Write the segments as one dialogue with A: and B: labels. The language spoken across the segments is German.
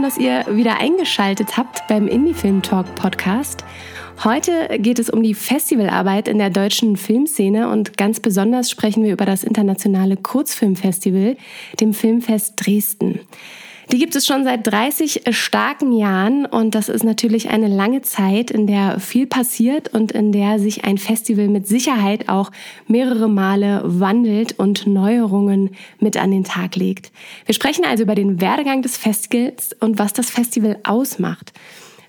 A: Schön, dass ihr wieder eingeschaltet habt beim Indie Film Talk Podcast. Heute geht es um die Festivalarbeit in der deutschen Filmszene und ganz besonders sprechen wir über das internationale Kurzfilmfestival, dem Filmfest Dresden. Die gibt es schon seit 30 starken Jahren und das ist natürlich eine lange Zeit, in der viel passiert und in der sich ein Festival mit Sicherheit auch mehrere Male wandelt und Neuerungen mit an den Tag legt. Wir sprechen also über den Werdegang des Festivals und was das Festival ausmacht.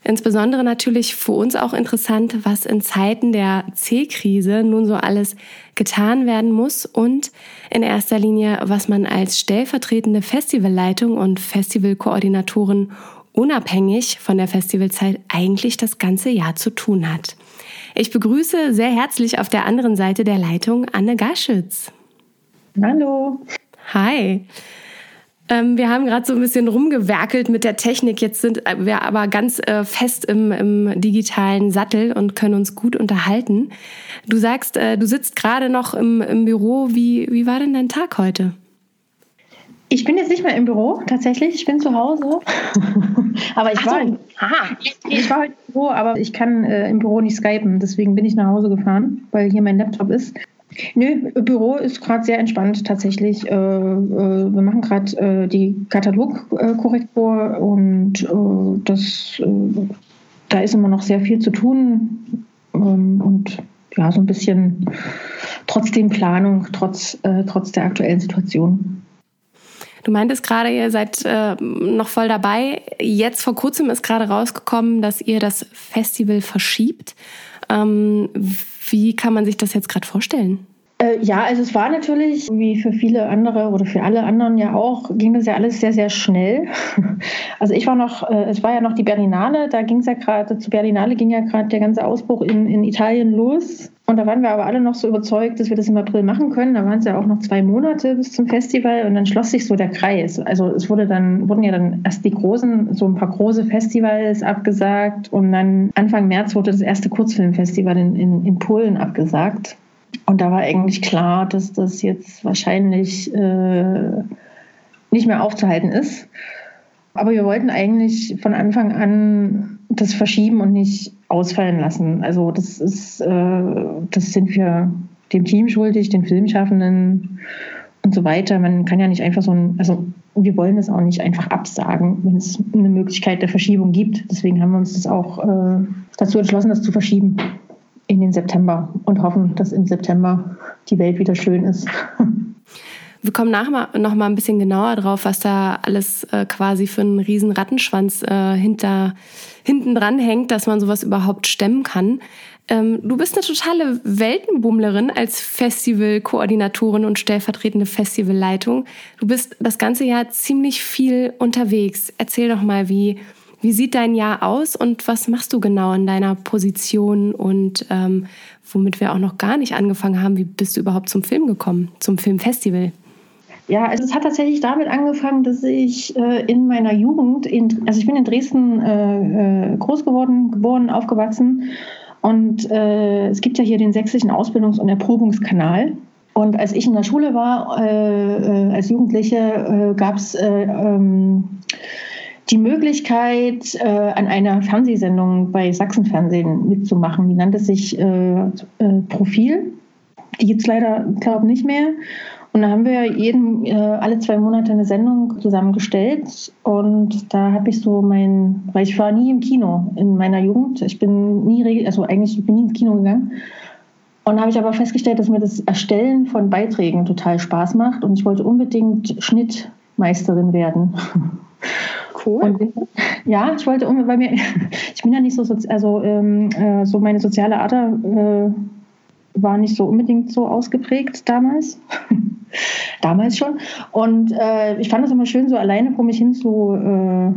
A: Insbesondere natürlich für uns auch interessant, was in Zeiten der C-Krise nun so alles getan werden muss und in erster Linie, was man als stellvertretende Festivalleitung und Festivalkoordinatoren unabhängig von der Festivalzeit eigentlich das ganze Jahr zu tun hat. Ich begrüße sehr herzlich auf der anderen Seite der Leitung Anne Gaschütz.
B: Hallo.
A: Hi. Ähm, wir haben gerade so ein bisschen rumgewerkelt mit der Technik. Jetzt sind wir aber ganz äh, fest im, im, digitalen Sattel und können uns gut unterhalten. Du sagst, äh, du sitzt gerade noch im, im Büro. Wie, wie war denn dein Tag heute?
B: Ich bin jetzt nicht mehr im Büro, tatsächlich. Ich bin zu Hause. aber ich
A: Ach
B: war,
A: so. Aha.
B: ich war heute im Büro, aber ich kann äh, im Büro nicht skypen. Deswegen bin ich nach Hause gefahren, weil hier mein Laptop ist. Nö, Büro ist gerade sehr entspannt tatsächlich. Äh, äh, wir machen gerade äh, die Katalogkorrektur und äh, das, äh, da ist immer noch sehr viel zu tun ähm, und ja, so ein bisschen trotzdem Planung, trotz, trotz der aktuellen Situation.
A: Du meintest gerade, ihr seid äh, noch voll dabei. Jetzt vor kurzem ist gerade rausgekommen, dass ihr das Festival verschiebt. Ähm, wie kann man sich das jetzt gerade vorstellen?
B: Äh, ja, also es war natürlich, wie für viele andere oder für alle anderen ja auch, ging das ja alles sehr, sehr schnell. Also ich war noch, äh, es war ja noch die Berlinale, da ging es ja gerade, zu Berlinale ging ja gerade der ganze Ausbruch in, in Italien los. Und da waren wir aber alle noch so überzeugt, dass wir das im April machen können. Da waren es ja auch noch zwei Monate bis zum Festival und dann schloss sich so der Kreis. Also es wurde dann, wurden ja dann erst die großen, so ein paar große Festivals abgesagt und dann Anfang März wurde das erste Kurzfilmfestival in, in, in Polen abgesagt. Und da war eigentlich klar, dass das jetzt wahrscheinlich äh, nicht mehr aufzuhalten ist. Aber wir wollten eigentlich von Anfang an das verschieben und nicht ausfallen lassen. Also das ist, äh, das sind wir dem Team schuldig, den Filmschaffenden und so weiter. Man kann ja nicht einfach so ein, also wir wollen das auch nicht einfach absagen, wenn es eine Möglichkeit der Verschiebung gibt. Deswegen haben wir uns das auch äh, dazu entschlossen, das zu verschieben in den September und hoffen, dass im September die Welt wieder schön ist.
A: Wir kommen nachher noch mal ein bisschen genauer drauf, was da alles äh, quasi für einen riesen Rattenschwanz äh, hinter, hinten dran hängt, dass man sowas überhaupt stemmen kann. Ähm, du bist eine totale Weltenbummlerin als Festivalkoordinatorin und stellvertretende Festivalleitung. Du bist das ganze Jahr ziemlich viel unterwegs. Erzähl doch mal, wie, wie sieht dein Jahr aus und was machst du genau in deiner Position und ähm, womit wir auch noch gar nicht angefangen haben, wie bist du überhaupt zum Film gekommen, zum Filmfestival?
B: Ja, also es hat tatsächlich damit angefangen, dass ich äh, in meiner Jugend, in, also ich bin in Dresden äh, äh, groß geworden, geboren, aufgewachsen und äh, es gibt ja hier den sächsischen Ausbildungs- und Erprobungskanal. Und als ich in der Schule war, äh, äh, als Jugendliche, gab es ähm, die Möglichkeit, äh, an einer Fernsehsendung bei Sachsenfernsehen mitzumachen. Die nannte sich äh, äh, Profil. Die gibt es leider, glaube ich, nicht mehr. Und da haben wir jeden, äh, alle zwei Monate eine Sendung zusammengestellt. Und da habe ich so mein, weil ich war nie im Kino in meiner Jugend. Ich bin nie, also eigentlich bin nie ins Kino gegangen. Und da habe ich aber festgestellt, dass mir das Erstellen von Beiträgen total Spaß macht. Und ich wollte unbedingt Schnittmeisterin werden.
A: Cool.
B: Und, ja, ich wollte, bei mir, ich bin ja nicht so, also ähm, äh, so meine soziale Ader äh, war nicht so unbedingt so ausgeprägt damals. damals schon. Und äh, ich fand es immer schön, so alleine vor mich hin zu äh,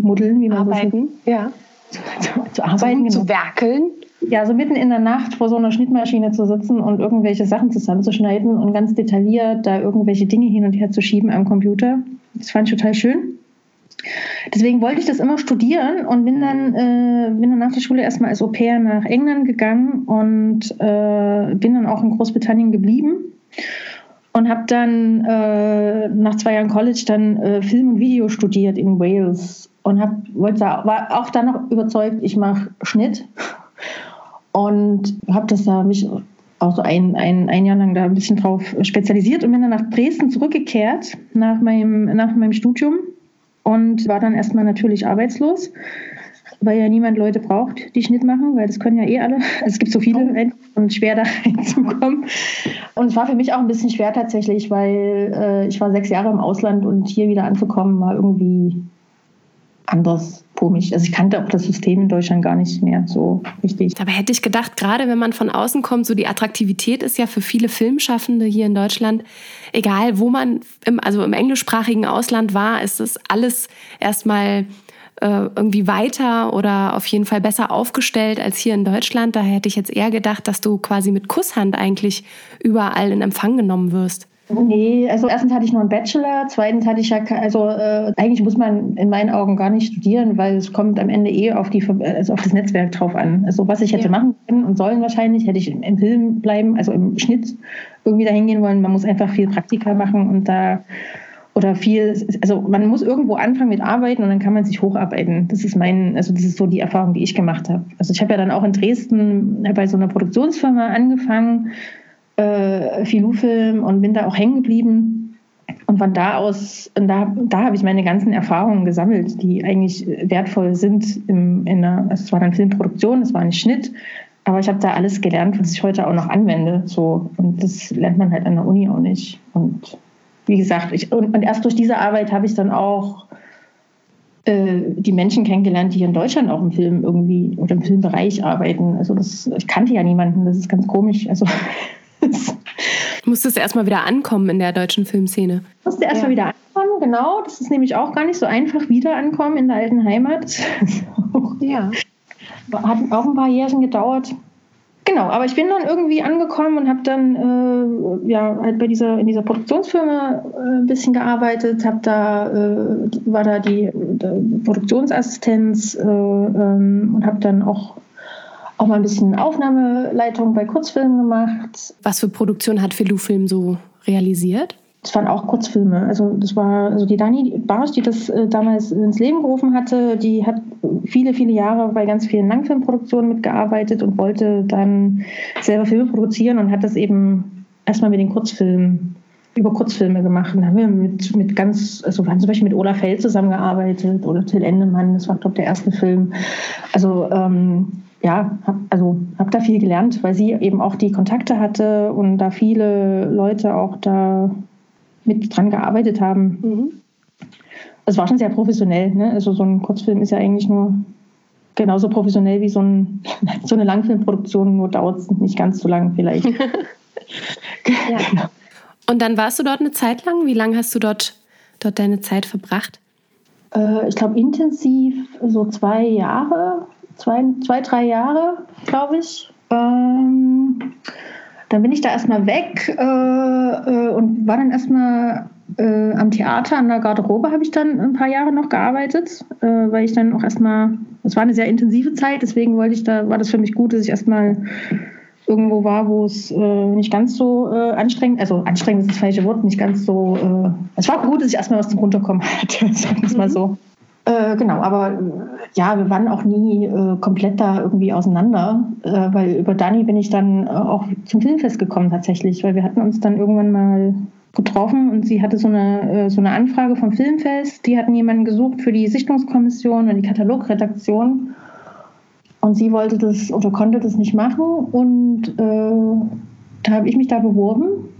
B: muddeln, wie man
A: arbeiten.
B: so
A: ja.
B: Zu, zu, zu arbeiten,
A: zu,
B: genau.
A: zu werkeln.
B: ja, so mitten in der Nacht vor so einer Schnittmaschine zu sitzen und irgendwelche Sachen zusammenzuschneiden und ganz detailliert da irgendwelche Dinge hin und her zu schieben am Computer. Das fand ich total schön. Deswegen wollte ich das immer studieren und bin dann, äh, bin dann nach der Schule erstmal als Au pair nach England gegangen und äh, bin dann auch in Großbritannien geblieben und habe dann äh, nach zwei Jahren College dann äh, Film und Video studiert in Wales und hab, wollte, war auch dann noch überzeugt, ich mache Schnitt und habe das da mich auch so ein, ein, ein Jahr lang da ein bisschen drauf spezialisiert und bin dann nach Dresden zurückgekehrt nach meinem, nach meinem Studium und war dann erstmal natürlich arbeitslos, weil ja niemand Leute braucht, die Schnitt machen, weil das können ja eh alle. Also es gibt so viele oh. und schwer da reinzukommen. Und es war für mich auch ein bisschen schwer tatsächlich, weil äh, ich war sechs Jahre im Ausland und hier wieder anzukommen war irgendwie anders komisch. Also ich kannte auch das System in Deutschland gar nicht mehr so richtig.
A: Dabei hätte ich gedacht, gerade wenn man von außen kommt, so die Attraktivität ist ja für viele Filmschaffende hier in Deutschland, egal wo man, im, also im englischsprachigen Ausland war, ist das alles erstmal äh, irgendwie weiter oder auf jeden Fall besser aufgestellt als hier in Deutschland. Daher hätte ich jetzt eher gedacht, dass du quasi mit Kusshand eigentlich überall in Empfang genommen wirst.
B: Nee, also erstens hatte ich nur einen Bachelor, zweitens hatte ich ja, also äh, eigentlich muss man in meinen Augen gar nicht studieren, weil es kommt am Ende eh auf, die, also auf das Netzwerk drauf an. Also was ich hätte ja. machen können und sollen wahrscheinlich, hätte ich im Film bleiben, also im Schnitt irgendwie dahin gehen wollen. Man muss einfach viel Praktika machen und da oder viel, also man muss irgendwo anfangen mit Arbeiten und dann kann man sich hocharbeiten. Das ist mein, also das ist so die Erfahrung, die ich gemacht habe. Also ich habe ja dann auch in Dresden bei so einer Produktionsfirma angefangen äh, Filou-Film und bin da auch hängen geblieben. Und von da aus, da, da habe ich meine ganzen Erfahrungen gesammelt, die eigentlich wertvoll sind. Im, in einer, also es war dann Filmproduktion, es war ein Schnitt, aber ich habe da alles gelernt, was ich heute auch noch anwende. So. Und das lernt man halt an der Uni auch nicht. Und wie gesagt, ich, und, und erst durch diese Arbeit habe ich dann auch äh, die Menschen kennengelernt, die hier in Deutschland auch im Film irgendwie oder im Filmbereich arbeiten. Also das, ich kannte ja niemanden, das ist ganz komisch. Also
A: Musstest du erstmal wieder ankommen in der deutschen Filmszene?
B: Musste erstmal ja. wieder ankommen, genau. Das ist nämlich auch gar nicht so einfach, wieder ankommen in der alten Heimat. ja. Hat auch ein paar Jährchen gedauert. Genau, aber ich bin dann irgendwie angekommen und habe dann äh, ja halt bei dieser in dieser Produktionsfirma äh, ein bisschen gearbeitet, habe da äh, war da die Produktionsassistenz äh, ähm, und habe dann auch auch mal ein bisschen Aufnahmeleitung bei Kurzfilmen gemacht.
A: Was für Produktion hat Filou Film so realisiert?
B: Das waren auch Kurzfilme. Also das war also die Dani Barsch, die das äh, damals ins Leben gerufen hatte, die hat viele, viele Jahre bei ganz vielen Langfilmproduktionen mitgearbeitet und wollte dann selber Filme produzieren und hat das eben erstmal mit den Kurzfilmen über Kurzfilme gemacht. Und haben wir mit, mit ganz, also wir haben zum Beispiel mit Olaf Feld zusammengearbeitet oder Till Endemann, das war, glaube ich, der erste Film. Also ähm, ja, hab, also habe da viel gelernt, weil sie eben auch die Kontakte hatte und da viele Leute auch da mit dran gearbeitet haben. Mhm. Es war schon sehr professionell. Ne? Also so ein Kurzfilm ist ja eigentlich nur genauso professionell wie so, ein, so eine Langfilmproduktion, nur dauert es nicht ganz so lang vielleicht.
A: ja. Genau. Und dann warst du dort eine Zeit lang? Wie lange hast du dort, dort deine Zeit verbracht?
B: Äh, ich glaube intensiv so zwei Jahre zwei, zwei drei Jahre, glaube ich. Ähm, dann bin ich da erstmal weg äh, äh, und war dann erstmal äh, am Theater an der Garderobe habe ich dann ein paar Jahre noch gearbeitet, äh, weil ich dann auch erstmal, es war eine sehr intensive Zeit, deswegen wollte ich da, war das für mich gut, dass ich erstmal irgendwo war, wo es äh, nicht ganz so äh, anstrengend, also anstrengend ist das falsche Wort, nicht ganz so, es war gut, dass ich erstmal was zum Runterkommen hatte, sagen wir es mal so. Äh, genau, aber ja, wir waren auch nie äh, komplett da irgendwie auseinander, äh, weil über Dani bin ich dann äh, auch zum Filmfest gekommen tatsächlich, weil wir hatten uns dann irgendwann mal getroffen und sie hatte so eine, äh, so eine Anfrage vom Filmfest, die hatten jemanden gesucht für die Sichtungskommission und die Katalogredaktion und sie wollte das oder konnte das nicht machen und äh, da habe ich mich da beworben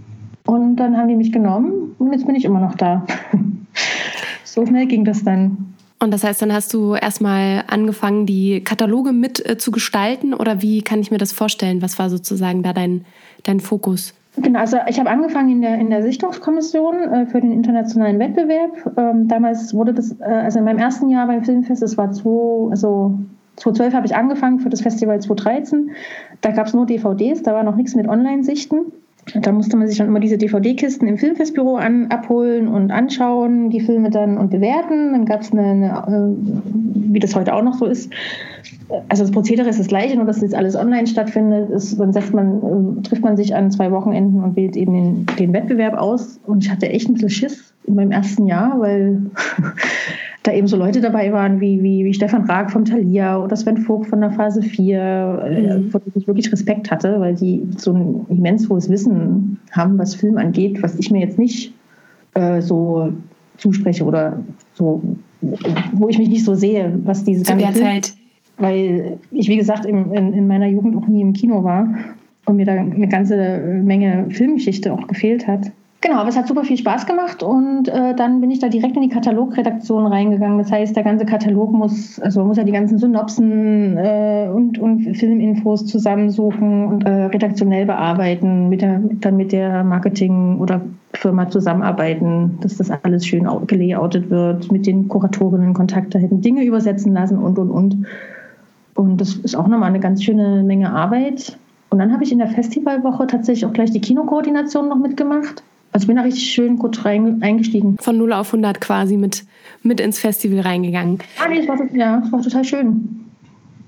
B: und dann haben die mich genommen und jetzt bin ich immer noch da. so schnell ging das dann.
A: Und das heißt, dann hast du erstmal angefangen, die Kataloge mit äh, zu gestalten oder wie kann ich mir das vorstellen? Was war sozusagen da dein, dein Fokus?
B: Genau, also ich habe angefangen in der, in der Sichtungskommission äh, für den internationalen Wettbewerb. Ähm, damals wurde das, äh, also in meinem ersten Jahr beim Filmfest, das war zwei, also 2012 habe ich angefangen für das Festival 2013. Da gab es nur DVDs, da war noch nichts mit Online-Sichten. Da musste man sich dann immer diese DVD-Kisten im Filmfestbüro an, abholen und anschauen, die Filme dann und bewerten. Dann gab es eine, eine, äh, wie das heute auch noch so ist. Also das Prozedere ist das gleiche, nur dass jetzt alles online stattfindet. Ist, dann man, äh, trifft man sich an zwei Wochenenden und wählt eben den, den Wettbewerb aus. Und ich hatte echt ein bisschen Schiss in meinem ersten Jahr, weil da eben so Leute dabei waren wie, wie, wie Stefan Raag vom Thalia oder Sven Vogt von der Phase 4, äh, mhm. vor denen ich wirklich Respekt hatte, weil die so ein immens hohes Wissen haben, was Film angeht, was ich mir jetzt nicht äh, so zuspreche oder so, wo ich mich nicht so sehe, was diese
A: ganze Zu der Zeit.
B: Weil ich, wie gesagt, in, in, in meiner Jugend auch nie im Kino war und mir da eine ganze Menge Filmgeschichte auch gefehlt hat. Genau, aber es hat super viel Spaß gemacht und äh, dann bin ich da direkt in die Katalogredaktion reingegangen. Das heißt, der ganze Katalog muss, also man muss ja die ganzen Synopsen äh, und, und Filminfos zusammensuchen und äh, redaktionell bearbeiten, mit der, dann mit der Marketing- oder Firma zusammenarbeiten, dass das alles schön gelayoutet wird, mit den Kuratorinnen Kontakte hätten, Dinge übersetzen lassen und und und. Und das ist auch nochmal eine ganz schöne Menge Arbeit. Und dann habe ich in der Festivalwoche tatsächlich auch gleich die Kinokoordination noch mitgemacht. Also ich bin da richtig schön gut rein, eingestiegen.
A: Von 0 auf 100 quasi mit, mit ins Festival reingegangen.
B: Ah, nee, es war, ja, es war total schön.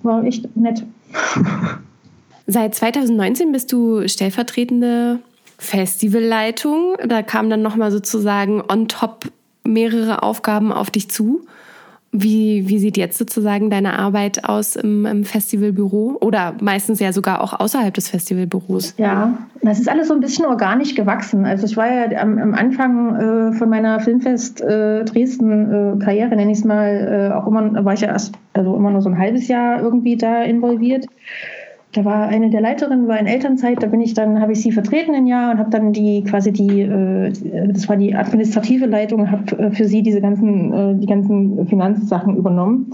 B: War echt nett.
A: Seit 2019 bist du stellvertretende Festivalleitung. Da kamen dann nochmal sozusagen on top mehrere Aufgaben auf dich zu. Wie, wie sieht jetzt sozusagen deine Arbeit aus im, im, Festivalbüro oder meistens ja sogar auch außerhalb des Festivalbüros?
B: Ja, das ist alles so ein bisschen organisch gewachsen. Also ich war ja am, am Anfang äh, von meiner Filmfest äh, Dresden äh, Karriere, nenne ich es mal, äh, auch immer, war ich ja erst, also immer nur so ein halbes Jahr irgendwie da involviert da war eine der Leiterinnen war in Elternzeit, da bin ich dann, habe ich sie vertreten ein Jahr und habe dann die quasi die, äh, das war die administrative Leitung, habe äh, für sie diese ganzen, äh, die ganzen Finanzsachen übernommen,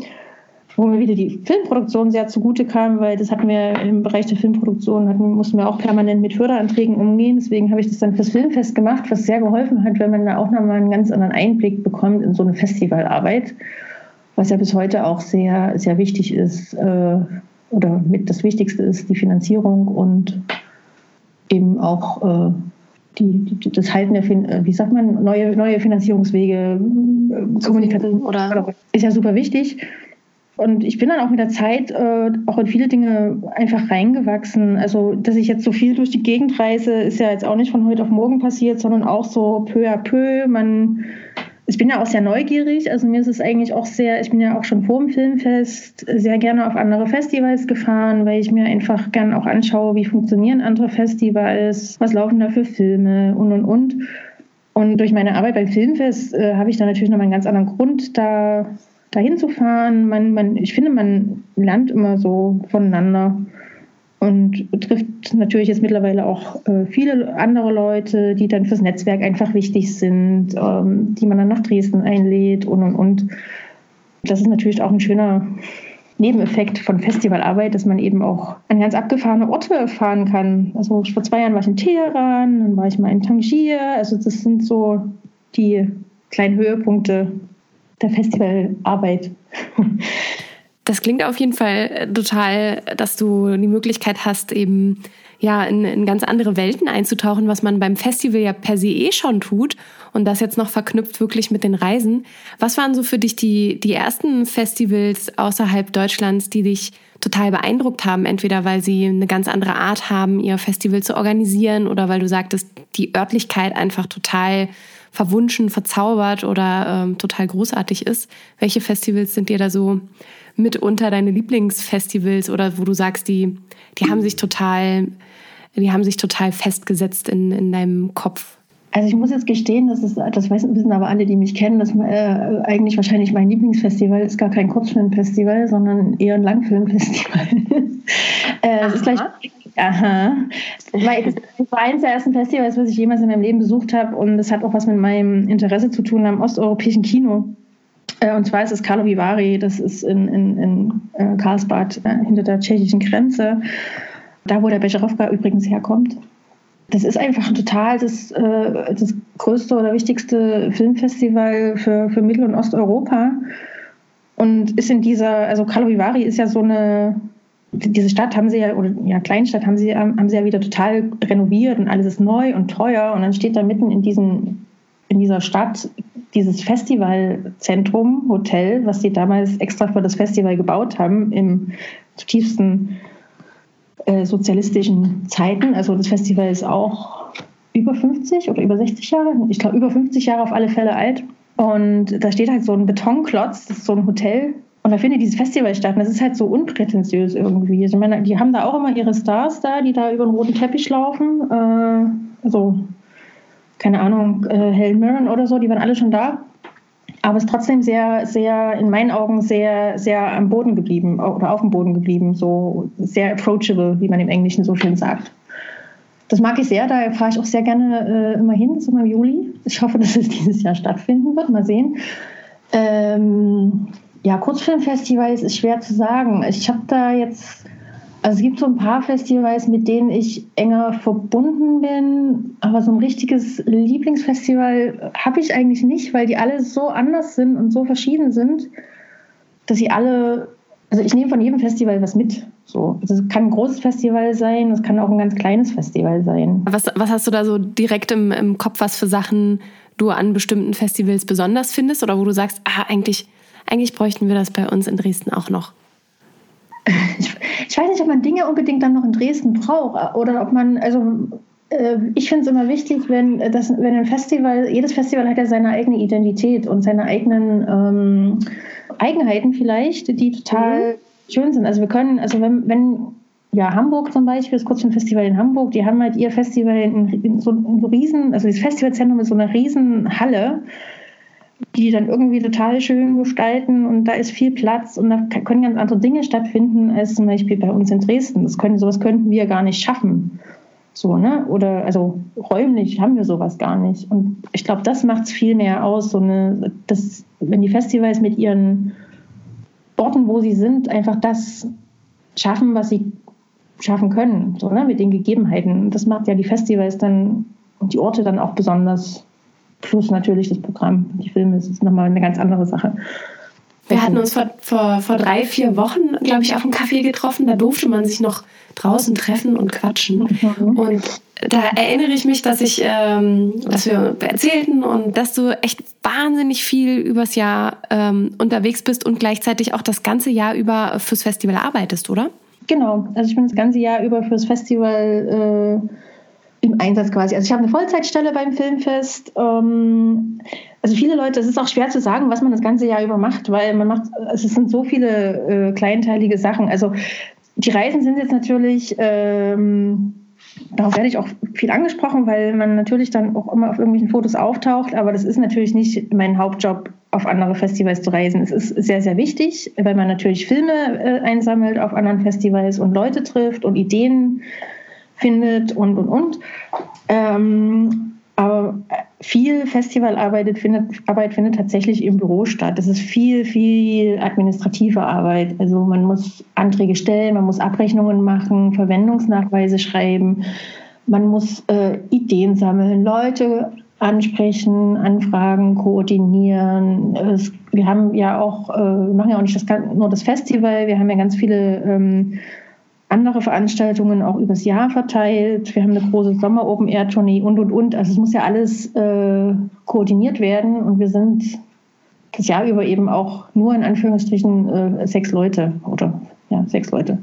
B: wo mir wieder die Filmproduktion sehr zugute kam, weil das hatten wir im Bereich der Filmproduktion, hatten, mussten wir auch permanent mit Förderanträgen umgehen. Deswegen habe ich das dann fürs Filmfest gemacht, was sehr geholfen hat, wenn man da auch nochmal einen ganz anderen Einblick bekommt in so eine Festivalarbeit, was ja bis heute auch sehr, sehr wichtig ist oder mit das Wichtigste ist die Finanzierung und eben auch äh, die, die, das Halten der, fin äh, wie sagt man, neue, neue Finanzierungswege, äh, Kommunikation oder ist ja super wichtig. Und ich bin dann auch mit der Zeit äh, auch in viele Dinge einfach reingewachsen. Also, dass ich jetzt so viel durch die Gegend reise, ist ja jetzt auch nicht von heute auf morgen passiert, sondern auch so peu à peu. Man ich bin ja auch sehr neugierig. Also mir ist es eigentlich auch sehr, ich bin ja auch schon vor dem Filmfest sehr gerne auf andere Festivals gefahren, weil ich mir einfach gerne auch anschaue, wie funktionieren andere Festivals, was laufen da für Filme und und und. Und durch meine Arbeit beim Filmfest äh, habe ich da natürlich noch mal einen ganz anderen Grund, da dahin zu fahren. Man, man, ich finde, man lernt immer so voneinander und trifft natürlich jetzt mittlerweile auch äh, viele andere Leute, die dann fürs Netzwerk einfach wichtig sind, ähm, die man dann nach Dresden einlädt und und und. Das ist natürlich auch ein schöner Nebeneffekt von Festivalarbeit, dass man eben auch an ganz abgefahrene Orte fahren kann. Also vor zwei Jahren war ich in Teheran, dann war ich mal in Tangier. Also das sind so die kleinen Höhepunkte der Festivalarbeit.
A: Das klingt auf jeden Fall äh, total, dass du die Möglichkeit hast, eben ja in, in ganz andere Welten einzutauchen, was man beim Festival ja per se eh schon tut und das jetzt noch verknüpft wirklich mit den Reisen. Was waren so für dich die, die ersten Festivals außerhalb Deutschlands, die dich total beeindruckt haben? Entweder weil sie eine ganz andere Art haben, ihr Festival zu organisieren oder weil du sagtest, die Örtlichkeit einfach total verwunschen, verzaubert oder ähm, total großartig ist. Welche Festivals sind dir da so mitunter deine Lieblingsfestivals oder wo du sagst, die, die haben sich total, die haben sich total festgesetzt in, in deinem Kopf?
B: Also ich muss jetzt gestehen, das, ist, das wissen aber alle, die mich kennen, dass äh, eigentlich wahrscheinlich mein Lieblingsfestival ist gar kein Kurzfilmfestival, sondern eher ein Langfilmfestival. äh, das ist gleich, aha. Weil das war eines der ersten Festivals, was ich jemals in meinem Leben besucht habe und das hat auch was mit meinem Interesse zu tun am osteuropäischen Kino. Äh, und zwar ist es Karlovy Vary, das ist in, in, in äh, Karlsbad äh, hinter der tschechischen Grenze, da wo der Becherowka übrigens herkommt. Das ist einfach total das, das größte oder wichtigste Filmfestival für, für Mittel- und Osteuropa. und ist in dieser, also Karlovy ist ja so eine, diese Stadt haben sie ja, oder ja, Kleinstadt haben sie, haben sie ja wieder total renoviert und alles ist neu und teuer und dann steht da mitten in diesen, in dieser Stadt dieses Festivalzentrum, Hotel, was sie damals extra für das Festival gebaut haben, im zutiefsten äh, sozialistischen Zeiten. Also das Festival ist auch über 50 oder über 60 Jahre, ich glaube über 50 Jahre auf alle Fälle alt. Und da steht halt so ein Betonklotz, das ist so ein Hotel. Und da findet dieses Festival statt. Und das ist halt so unprätentiös irgendwie. Also ich meine, die haben da auch immer ihre Stars da, die da über den roten Teppich laufen. Äh, also, keine Ahnung, äh, Helen Mirren oder so, die waren alle schon da. Aber es ist trotzdem sehr, sehr, in meinen Augen sehr, sehr am Boden geblieben oder auf dem Boden geblieben. So sehr approachable, wie man im Englischen so schön sagt. Das mag ich sehr, da fahre ich auch sehr gerne äh, immer hin, immer im Juli. Ich hoffe, dass es dieses Jahr stattfinden wird, mal sehen. Ähm, ja, Kurzfilmfestivals ist schwer zu sagen. Ich habe da jetzt, also es gibt so ein paar Festivals, mit denen ich enger verbunden bin, aber so ein richtiges Lieblingsfestival habe ich eigentlich nicht, weil die alle so anders sind und so verschieden sind, dass sie alle, also ich nehme von jedem Festival was mit. So, das kann ein großes Festival sein, es kann auch ein ganz kleines Festival sein.
A: Was, was hast du da so direkt im, im Kopf, was für Sachen du an bestimmten Festivals besonders findest oder wo du sagst, ah, eigentlich, eigentlich bräuchten wir das bei uns in Dresden auch noch?
B: Ich, ich weiß nicht, ob man Dinge unbedingt dann noch in Dresden braucht oder ob man, also äh, ich finde es immer wichtig, wenn, das, wenn ein Festival, jedes Festival hat ja seine eigene Identität und seine eigenen ähm, Eigenheiten vielleicht, die total mhm schön sind. Also wir können, also wenn, wenn ja, Hamburg zum Beispiel, das Kurzfilmfestival in Hamburg, die haben halt ihr Festival in, in so einem riesen, also das Festivalzentrum ist so eine riesen Halle, die dann irgendwie total schön gestalten und da ist viel Platz und da können ganz andere Dinge stattfinden als zum Beispiel bei uns in Dresden. Das können, sowas könnten wir gar nicht schaffen. So, ne? Oder also räumlich haben wir sowas gar nicht. Und ich glaube, das macht es viel mehr aus, so eine, das, wenn die Festivals mit ihren Orten, wo sie sind, einfach das schaffen, was sie schaffen können, so, ne, mit den Gegebenheiten. Das macht ja die Festivals dann und die Orte dann auch besonders. Plus natürlich das Programm, die Filme, das ist nochmal eine ganz andere Sache.
A: Wir hatten uns vor, vor, vor drei, vier Wochen, glaube ich, auf einem Café getroffen. Da durfte man sich noch draußen treffen und quatschen. Mhm. Und da erinnere ich mich, dass ich, ähm, dass wir erzählten und dass du echt wahnsinnig viel übers Jahr ähm, unterwegs bist und gleichzeitig auch das ganze Jahr über fürs Festival arbeitest, oder?
B: Genau, also ich bin das ganze Jahr über fürs Festival äh, im Einsatz quasi. Also ich habe eine Vollzeitstelle beim Filmfest. Ähm, also viele Leute, es ist auch schwer zu sagen, was man das ganze Jahr über macht, weil man macht, es sind so viele äh, kleinteilige Sachen. Also die Reisen sind jetzt natürlich ähm, Darauf werde ich auch viel angesprochen, weil man natürlich dann auch immer auf irgendwelchen Fotos auftaucht, aber das ist natürlich nicht mein Hauptjob, auf andere Festivals zu reisen. Es ist sehr, sehr wichtig, weil man natürlich Filme äh, einsammelt auf anderen Festivals und Leute trifft und Ideen findet und, und, und. Ähm, aber viel Festivalarbeit findet, Arbeit findet tatsächlich im Büro statt. Das ist viel, viel administrative Arbeit. Also man muss Anträge stellen, man muss Abrechnungen machen, Verwendungsnachweise schreiben, man muss äh, Ideen sammeln, Leute ansprechen, Anfragen koordinieren. Es, wir haben ja auch, äh, machen ja auch nicht das, nur das Festival, wir haben ja ganz viele ähm, andere Veranstaltungen auch übers Jahr verteilt. Wir haben eine große Sommer-Open-Air-Tournee und, und, und. Also es muss ja alles äh, koordiniert werden und wir sind das Jahr über eben auch nur in Anführungsstrichen äh, sechs Leute oder ja, sechs Leute.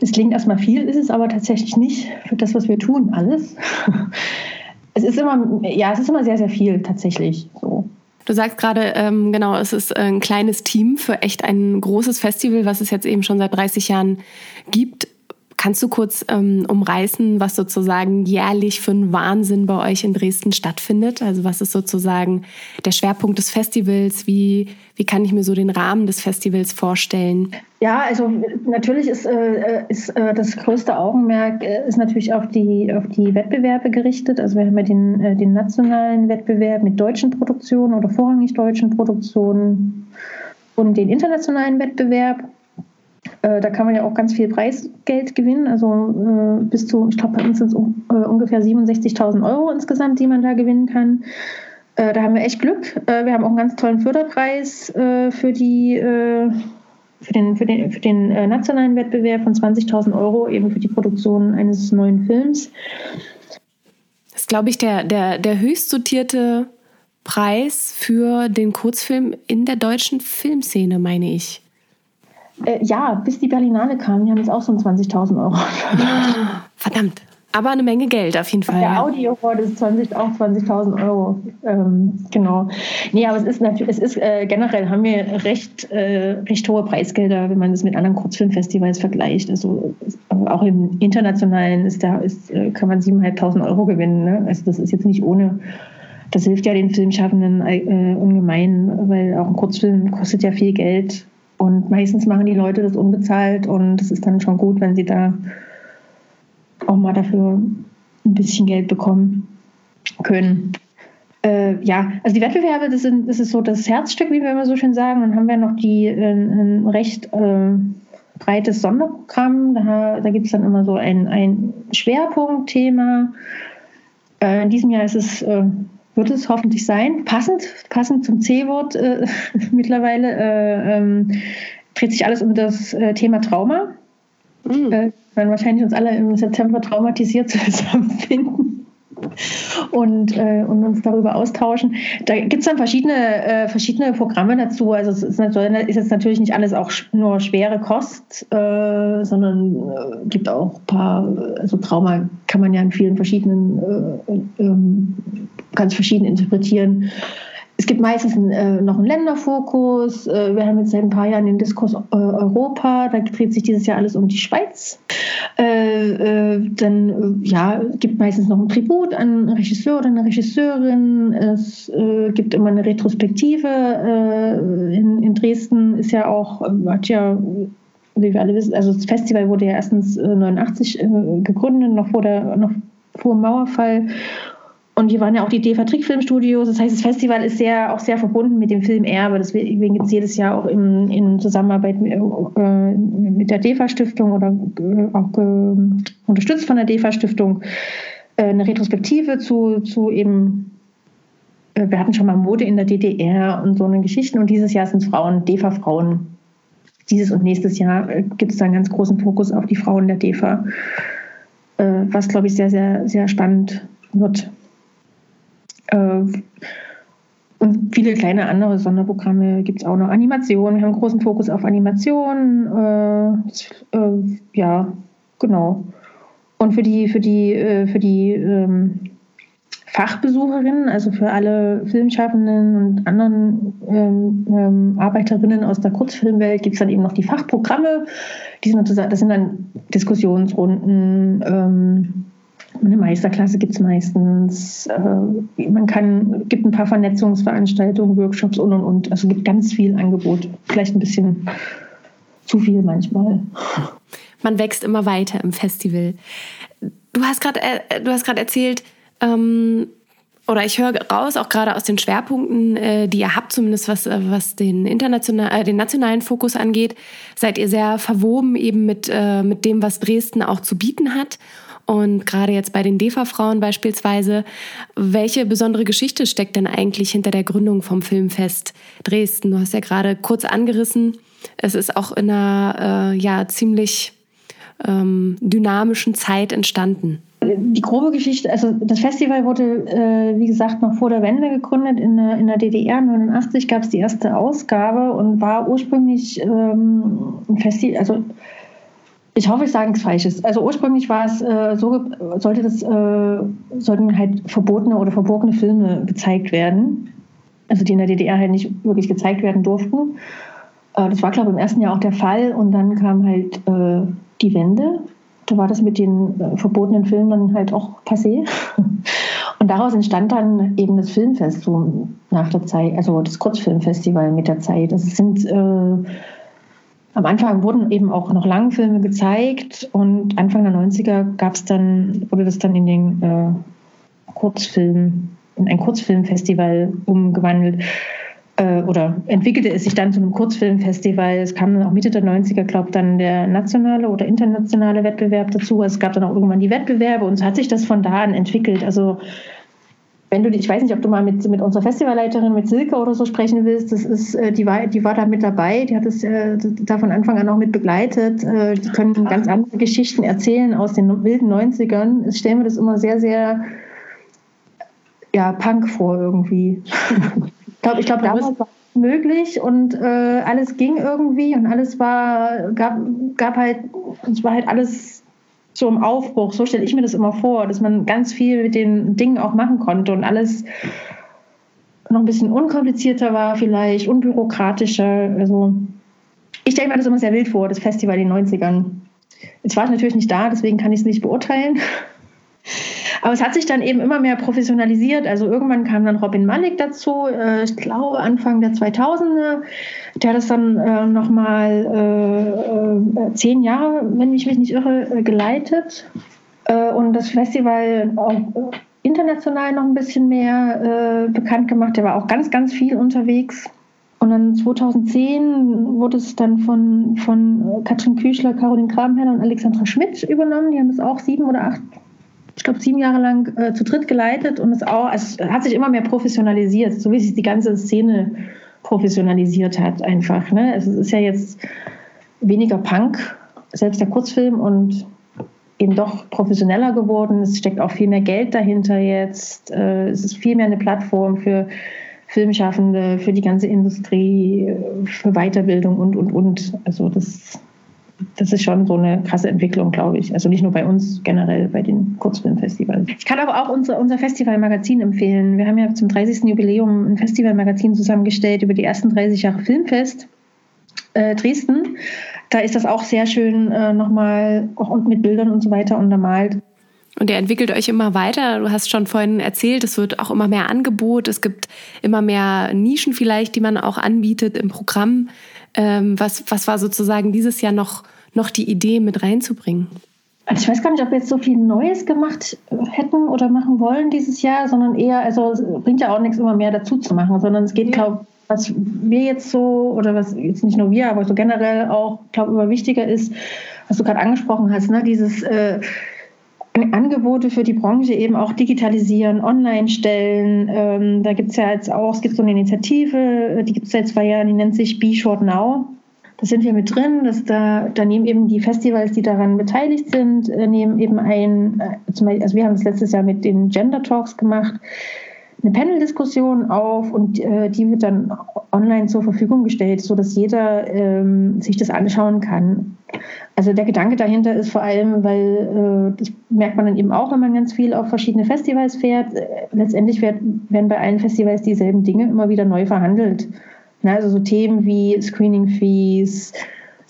B: Es klingt erstmal viel, ist es aber tatsächlich nicht für das, was wir tun, alles. es ist immer, ja, es ist immer sehr, sehr viel tatsächlich so.
A: Du sagst gerade, ähm, genau, es ist ein kleines Team für echt ein großes Festival, was es jetzt eben schon seit 30 Jahren gibt. Kannst du kurz ähm, umreißen, was sozusagen jährlich für ein Wahnsinn bei euch in Dresden stattfindet? Also was ist sozusagen der Schwerpunkt des Festivals? Wie, wie kann ich mir so den Rahmen des Festivals vorstellen?
B: Ja, also natürlich ist, äh, ist äh, das größte Augenmerk äh, ist natürlich auf die, auf die Wettbewerbe gerichtet. Also wir haben ja den, äh, den nationalen Wettbewerb mit deutschen Produktionen oder vorrangig deutschen Produktionen und den internationalen Wettbewerb. Äh, da kann man ja auch ganz viel Preisgeld gewinnen, also äh, bis zu, ich glaube, bei uns sind es äh, ungefähr 67.000 Euro insgesamt, die man da gewinnen kann. Da haben wir echt Glück. Wir haben auch einen ganz tollen Förderpreis für die für den, für den, für den nationalen Wettbewerb von 20.000 Euro eben für die Produktion eines neuen Films.
A: Das ist, glaube ich, der, der, der höchst dotierte Preis für den Kurzfilm in der deutschen Filmszene, meine ich.
B: Äh, ja, bis die Berlinale kam, die haben jetzt auch so 20.000 Euro.
A: Verdammt. Aber eine Menge Geld auf jeden Fall.
B: Der Audi Award ist 20, auch 20.000 Euro. Ähm, genau. Nee, aber es ist natürlich, es ist äh, generell haben wir recht, äh, recht hohe Preisgelder, wenn man das mit anderen Kurzfilmfestivals vergleicht. Also auch im internationalen ist da ist, äh, kann man 7.500 Euro gewinnen. Ne? Also das ist jetzt nicht ohne. Das hilft ja den Filmschaffenden äh, ungemein, weil auch ein Kurzfilm kostet ja viel Geld. Und meistens machen die Leute das unbezahlt und es ist dann schon gut, wenn sie da auch mal dafür ein bisschen Geld bekommen können. Äh, ja, also die Wettbewerbe, das, sind, das ist so das Herzstück, wie wir immer so schön sagen. Dann haben wir noch die, äh, ein recht äh, breites Sonderprogramm. Da, da gibt es dann immer so ein, ein Schwerpunktthema. Äh, in diesem Jahr ist es, äh, wird es hoffentlich sein, passend, passend zum C-Wort äh, mittlerweile, ähm, dreht sich alles um das Thema Trauma. Mhm werden wahrscheinlich uns alle im September traumatisiert zusammenfinden und, äh, und uns darüber austauschen. Da gibt es dann verschiedene, äh, verschiedene Programme dazu. Also es ist, ist, jetzt natürlich nicht alles auch nur schwere Kost, äh, sondern äh, gibt auch ein paar, also Trauma kann man ja in vielen verschiedenen, äh, ähm, ganz verschieden interpretieren. Es gibt meistens äh, noch einen Länderfokus. Äh, wir haben jetzt seit ein paar Jahren den Diskurs äh, Europa. Da dreht sich dieses Jahr alles um die Schweiz. Äh, äh, dann äh, ja, gibt meistens noch ein Tribut an einen Regisseur oder eine Regisseurin. Es gibt immer eine Retrospektive. In, in, Dresden ist ja auch, hat ja wie wir alle wissen, also das Festival wurde ja erstens 89 gegründet, noch vor der noch vor dem Mauerfall und hier waren ja auch die DEFA Trickfilmstudios. Das heißt, das Festival ist sehr, auch sehr verbunden mit dem Filmerbe. Deswegen gibt es jedes Jahr auch in, in Zusammenarbeit mit, äh, mit der DEFA Stiftung oder äh, auch äh, unterstützt von der DEFA Stiftung äh, eine Retrospektive zu, zu eben, äh, wir hatten schon mal Mode in der DDR und so eine Geschichten. Und dieses Jahr sind es Frauen, DEFA-Frauen. Dieses und nächstes Jahr äh, gibt es da einen ganz großen Fokus auf die Frauen der DEFA, was, glaube ich, sehr, sehr, sehr spannend wird. Äh, und viele kleine andere Sonderprogramme gibt es auch noch. Animation, wir haben großen Fokus auf Animation. Äh, äh, ja, genau. Und für die, für die, äh, für die ähm, Fachbesucherinnen, also für alle Filmschaffenden und anderen ähm, ähm, Arbeiterinnen aus der Kurzfilmwelt, gibt es dann eben noch die Fachprogramme. Die sind, das sind dann Diskussionsrunden, ähm, eine Meisterklasse gibt es meistens. Äh, man kann, gibt ein paar Vernetzungsveranstaltungen, Workshops und und und. Also gibt ganz viel Angebot. Vielleicht ein bisschen zu viel manchmal.
A: Man wächst immer weiter im Festival. Du hast gerade äh, du hast gerade erzählt, ähm, oder ich höre raus, auch gerade aus den Schwerpunkten, äh, die ihr habt, zumindest was, äh, was den, international, äh, den nationalen Fokus angeht, seid ihr sehr verwoben eben mit, mit dem, was Dresden auch zu bieten hat. Und gerade jetzt bei den DEFA-Frauen beispielsweise, welche besondere Geschichte steckt denn eigentlich hinter der Gründung vom Filmfest Dresden? Du hast ja gerade kurz angerissen, es ist auch in einer äh, ja, ziemlich ähm, dynamischen Zeit entstanden.
B: Die grobe Geschichte, also das Festival wurde, äh, wie gesagt, noch vor der Wende gegründet. In der, in der DDR 89 gab es die erste Ausgabe und war ursprünglich ähm, ein Festival, also ich hoffe, ich sage nichts Falsches. Also ursprünglich war es äh, so, sollte das, äh, sollten halt verbotene oder verborgene Filme gezeigt werden. Also die in der DDR halt nicht wirklich gezeigt werden durften. Äh, das war, glaube ich, im ersten Jahr auch der Fall. Und dann kam halt äh, die Wende. Da war das mit den äh, verbotenen Filmen dann halt auch passé. Und daraus entstand dann eben das Filmfest so nach der Zeit, also das Kurzfilmfestival mit der Zeit. Das sind äh, am Anfang wurden eben auch noch Langfilme gezeigt und Anfang der 90er gab es dann, wurde das dann in den äh, Kurzfilm, in ein Kurzfilmfestival umgewandelt äh, oder entwickelte es sich dann zu einem Kurzfilmfestival. Es kam dann auch Mitte der 90er, glaube ich, dann der nationale oder internationale Wettbewerb dazu. Es gab dann auch irgendwann die Wettbewerbe und so hat sich das von da an entwickelt. Also wenn du, ich weiß nicht, ob du mal mit, mit unserer Festivalleiterin, mit Silke oder so sprechen willst, das ist, äh, die war, die war da mit dabei, die hat es äh, da von Anfang an auch mit begleitet. Äh, die können ganz andere Geschichten erzählen aus den wilden 90ern. Ich stelle mir das immer sehr, sehr ja, Punk vor irgendwie. ich glaube, ich glaub, damals war es möglich und äh, alles ging irgendwie und alles war, gab, gab halt, es war halt alles so im Aufbruch. So stelle ich mir das immer vor, dass man ganz viel mit den Dingen auch machen konnte und alles noch ein bisschen unkomplizierter war, vielleicht unbürokratischer. Also ich stelle mir das immer sehr wild vor, das Festival in den 90ern. Jetzt war ich natürlich nicht da, deswegen kann ich es nicht beurteilen. Aber es hat sich dann eben immer mehr professionalisiert. Also irgendwann kam dann Robin Malik dazu, äh, ich glaube Anfang der 2000er. Der hat das dann äh, nochmal äh, äh, zehn Jahre, wenn ich mich nicht irre, äh, geleitet. Äh, und das Festival auch international noch ein bisschen mehr bekannt gemacht. Der war auch ganz, ganz viel unterwegs. Und dann 2010 wurde es dann von, von Katrin Küchler, Caroline Kramherr und Alexandra Schmidt übernommen. Die haben es auch sieben oder acht ich glaube, sieben Jahre lang äh, zu dritt geleitet und es auch, also es hat sich immer mehr professionalisiert, so wie sich die ganze Szene professionalisiert hat, einfach. Ne? Es ist ja jetzt weniger Punk, selbst der Kurzfilm und eben doch professioneller geworden. Es steckt auch viel mehr Geld dahinter jetzt. Äh, es ist viel mehr eine Plattform für Filmschaffende, für die ganze Industrie, für Weiterbildung und, und, und. Also das das ist schon so eine krasse Entwicklung, glaube ich. Also nicht nur bei uns, generell bei den Kurzfilmfestivals. Ich kann aber auch unser, unser Festivalmagazin empfehlen. Wir haben ja zum 30. Jubiläum ein Festivalmagazin zusammengestellt über die ersten 30 Jahre Filmfest äh, Dresden. Da ist das auch sehr schön äh, nochmal auch mit Bildern und so weiter untermalt.
A: Und ihr entwickelt euch immer weiter. Du hast schon vorhin erzählt, es wird auch immer mehr Angebot. Es gibt immer mehr Nischen vielleicht, die man auch anbietet im Programm. Ähm, was, was war sozusagen dieses Jahr noch, noch die Idee mit reinzubringen?
B: Also ich weiß gar nicht, ob wir jetzt so viel Neues gemacht hätten oder machen wollen dieses Jahr, sondern eher, also es bringt ja auch nichts immer mehr dazu zu machen, sondern es geht, ja. glaube was wir jetzt so, oder was jetzt nicht nur wir, aber so generell auch, glaube immer wichtiger ist, was du gerade angesprochen hast, ne, dieses äh, Angebote für die Branche eben auch digitalisieren, online stellen. Ähm, da gibt es ja jetzt auch, es gibt so eine Initiative, die gibt es seit zwei Jahren, die nennt sich Be Short Now. Da sind wir mit drin, dass da, da nehmen eben die Festivals, die daran beteiligt sind, äh, nehmen eben ein, äh, also wir haben das letztes Jahr mit den Gender Talks gemacht, eine Panel-Diskussion auf und äh, die wird dann online zur Verfügung gestellt, sodass jeder ähm, sich das anschauen kann. Also der Gedanke dahinter ist vor allem, weil äh, das merkt man dann eben auch, wenn man ganz viel auf verschiedene Festivals fährt. Äh, letztendlich wird, werden bei allen Festivals dieselben Dinge immer wieder neu verhandelt. Na, also so Themen wie Screening-Fees,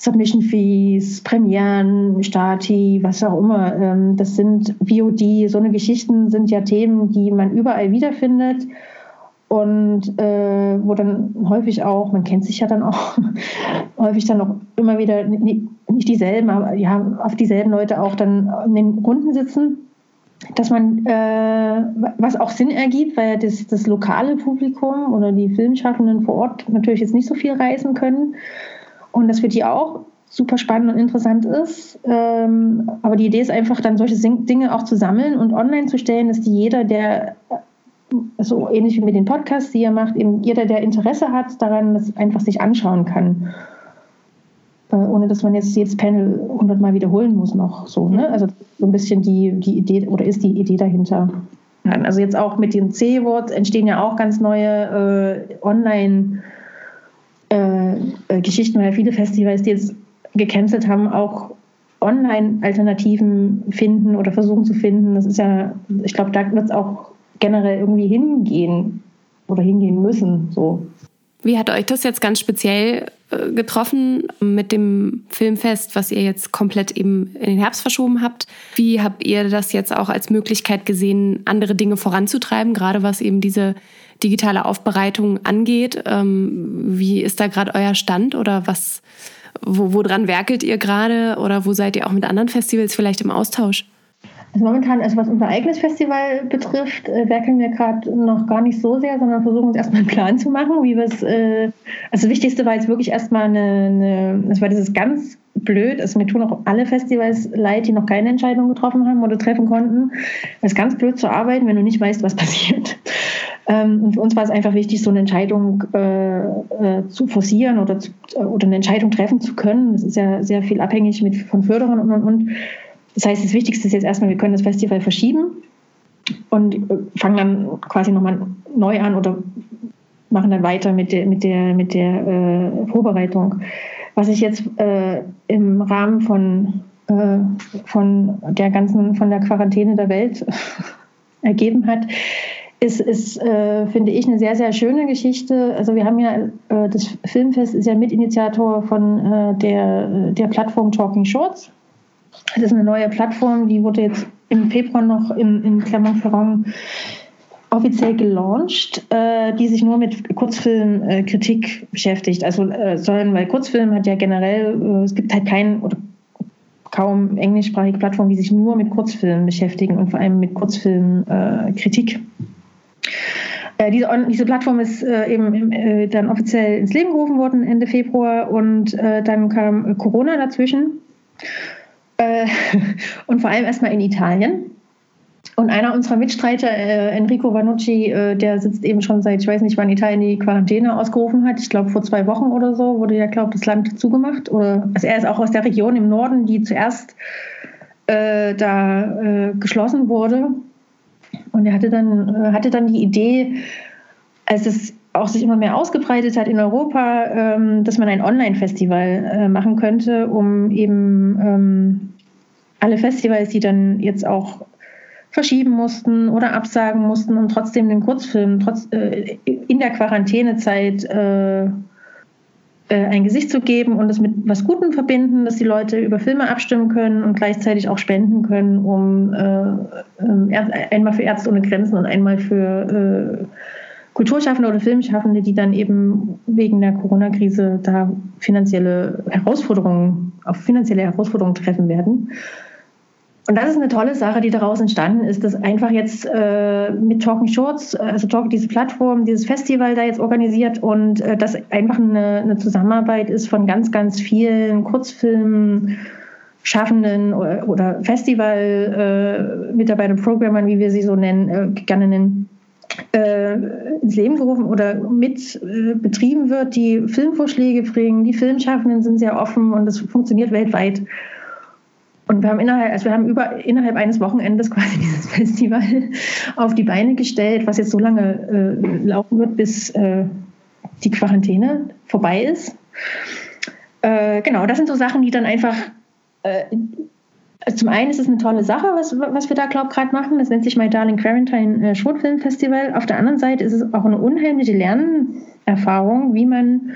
B: Submission Fees, Premieren, Stati, was auch immer. Ähm, das sind VOD, so eine Geschichten sind ja Themen, die man überall wiederfindet und äh, wo dann häufig auch, man kennt sich ja dann auch, häufig dann auch immer wieder nicht, dieselben, aber ja, auf dieselben Leute auch dann in den Runden sitzen dass man, äh, was auch Sinn ergibt, weil das, das lokale Publikum oder die Filmschaffenden vor Ort natürlich jetzt nicht so viel reisen können und das für die auch super spannend und interessant ist. Ähm, aber die Idee ist einfach dann solche Dinge auch zu sammeln und online zu stellen, dass die jeder, der so ähnlich wie mit den Podcasts, die ihr macht, eben jeder, der Interesse hat, daran das einfach sich anschauen kann. Äh, ohne dass man jetzt jedes Panel hundertmal wiederholen muss noch so. Ne? Also so ein bisschen die, die Idee oder ist die Idee dahinter. Also jetzt auch mit dem C-Wort entstehen ja auch ganz neue äh, Online- äh, Geschichten, weil viele Festivals, die jetzt gecancelt haben, auch Online-Alternativen finden oder versuchen zu finden. Das ist ja, ich glaube, da wird es auch generell irgendwie hingehen oder hingehen müssen. So.
A: Wie hat euch das jetzt ganz speziell äh, getroffen mit dem Filmfest, was ihr jetzt komplett eben in den Herbst verschoben habt? Wie habt ihr das jetzt auch als Möglichkeit gesehen, andere Dinge voranzutreiben, gerade was eben diese digitale Aufbereitung angeht. Ähm, wie ist da gerade euer Stand oder was, wo, woran werkelt ihr gerade oder wo seid ihr auch mit anderen Festivals vielleicht im Austausch?
B: Also momentan, also was unser eigenes Festival betrifft, äh, werkeln wir gerade noch gar nicht so sehr, sondern versuchen uns erstmal einen Plan zu machen, wie wir es, äh, also das Wichtigste war jetzt wirklich erstmal eine, eine das war dieses ganz blöd, also mir tun auch alle Festivals leid, die noch keine Entscheidung getroffen haben oder treffen konnten. Es ist ganz blöd zu arbeiten, wenn du nicht weißt, was passiert. Ähm, und für uns war es einfach wichtig, so eine Entscheidung äh, äh, zu forcieren oder, zu, oder eine Entscheidung treffen zu können. Das ist ja sehr viel abhängig mit, von Förderern und, und, und. Das heißt, das Wichtigste ist jetzt erstmal, wir können das Festival verschieben und fangen dann quasi nochmal neu an oder machen dann weiter mit der, mit der, mit der äh, Vorbereitung. Was ich jetzt äh, im Rahmen von, äh, von der ganzen, von der Quarantäne der Welt ergeben hat, ist, ist äh, finde ich, eine sehr, sehr schöne Geschichte. Also wir haben ja, äh, das Filmfest ist ja Mitinitiator von äh, der, der Plattform Talking Shorts. Das ist eine neue Plattform, die wurde jetzt im Februar noch in, in Clermont-Ferrand offiziell gelauncht, äh, die sich nur mit Kurzfilmkritik äh, beschäftigt. Also äh, sollen, weil Kurzfilm hat ja generell, äh, es gibt halt keinen oder kaum englischsprachige Plattformen, die sich nur mit Kurzfilmen beschäftigen und vor allem mit Kurzfilmkritik. Äh, diese, diese, Plattform ist äh, eben dann offiziell ins Leben gerufen worden Ende Februar und dann kam Corona dazwischen. und vor allem erstmal in Italien. Und einer unserer Mitstreiter, äh, Enrico Vanucci, äh, der sitzt eben schon seit, ich weiß nicht, wann Italien die Quarantäne ausgerufen hat. Ich glaube, vor zwei Wochen oder so wurde ja, glaube das Land zugemacht. Oder, also er ist auch aus der Region im Norden, die zuerst äh, da äh, geschlossen wurde. Und er hatte dann, äh, hatte dann die Idee, als es auch sich immer mehr ausgebreitet hat in Europa, ähm, dass man ein Online-Festival äh, machen könnte, um eben ähm, alle Festivals, die dann jetzt auch verschieben mussten oder absagen mussten, um trotzdem den Kurzfilm trotz, äh, in der Quarantänezeit ein Gesicht zu geben und es mit was Gutem verbinden, dass die Leute über Filme abstimmen können und gleichzeitig auch spenden können, um äh, äh einmal für Ärzte ohne Grenzen und einmal für äh, Kulturschaffende oder Filmschaffende, die dann eben wegen der Corona-Krise da finanzielle Herausforderungen, auf finanzielle Herausforderungen treffen werden. Und das ist eine tolle Sache, die daraus entstanden ist, dass einfach jetzt äh, mit Talking Shorts, also Talk, diese Plattform, dieses Festival da jetzt organisiert und äh, das einfach eine, eine, Zusammenarbeit ist von ganz, ganz vielen Kurzfilmen. Schaffenden oder, oder Festival-Mitarbeitern, äh, Programmern, wie wir sie so nennen, äh, gerne nennen, äh, ins Leben gerufen oder mit äh, betrieben wird, die Filmvorschläge bringen. Die Filmschaffenden sind sehr offen und es funktioniert weltweit. Und wir haben innerhalb, also wir haben über, innerhalb eines Wochenendes quasi dieses Festival auf die Beine gestellt, was jetzt so lange äh, laufen wird, bis äh, die Quarantäne vorbei ist. Äh, genau, das sind so Sachen, die dann einfach äh, also zum einen ist es eine tolle Sache, was, was wir da, glaube ich, gerade machen. Das nennt sich My Darling Quarantine äh, Shortfilm Festival. Auf der anderen Seite ist es auch eine unheimliche Lernerfahrung, wie man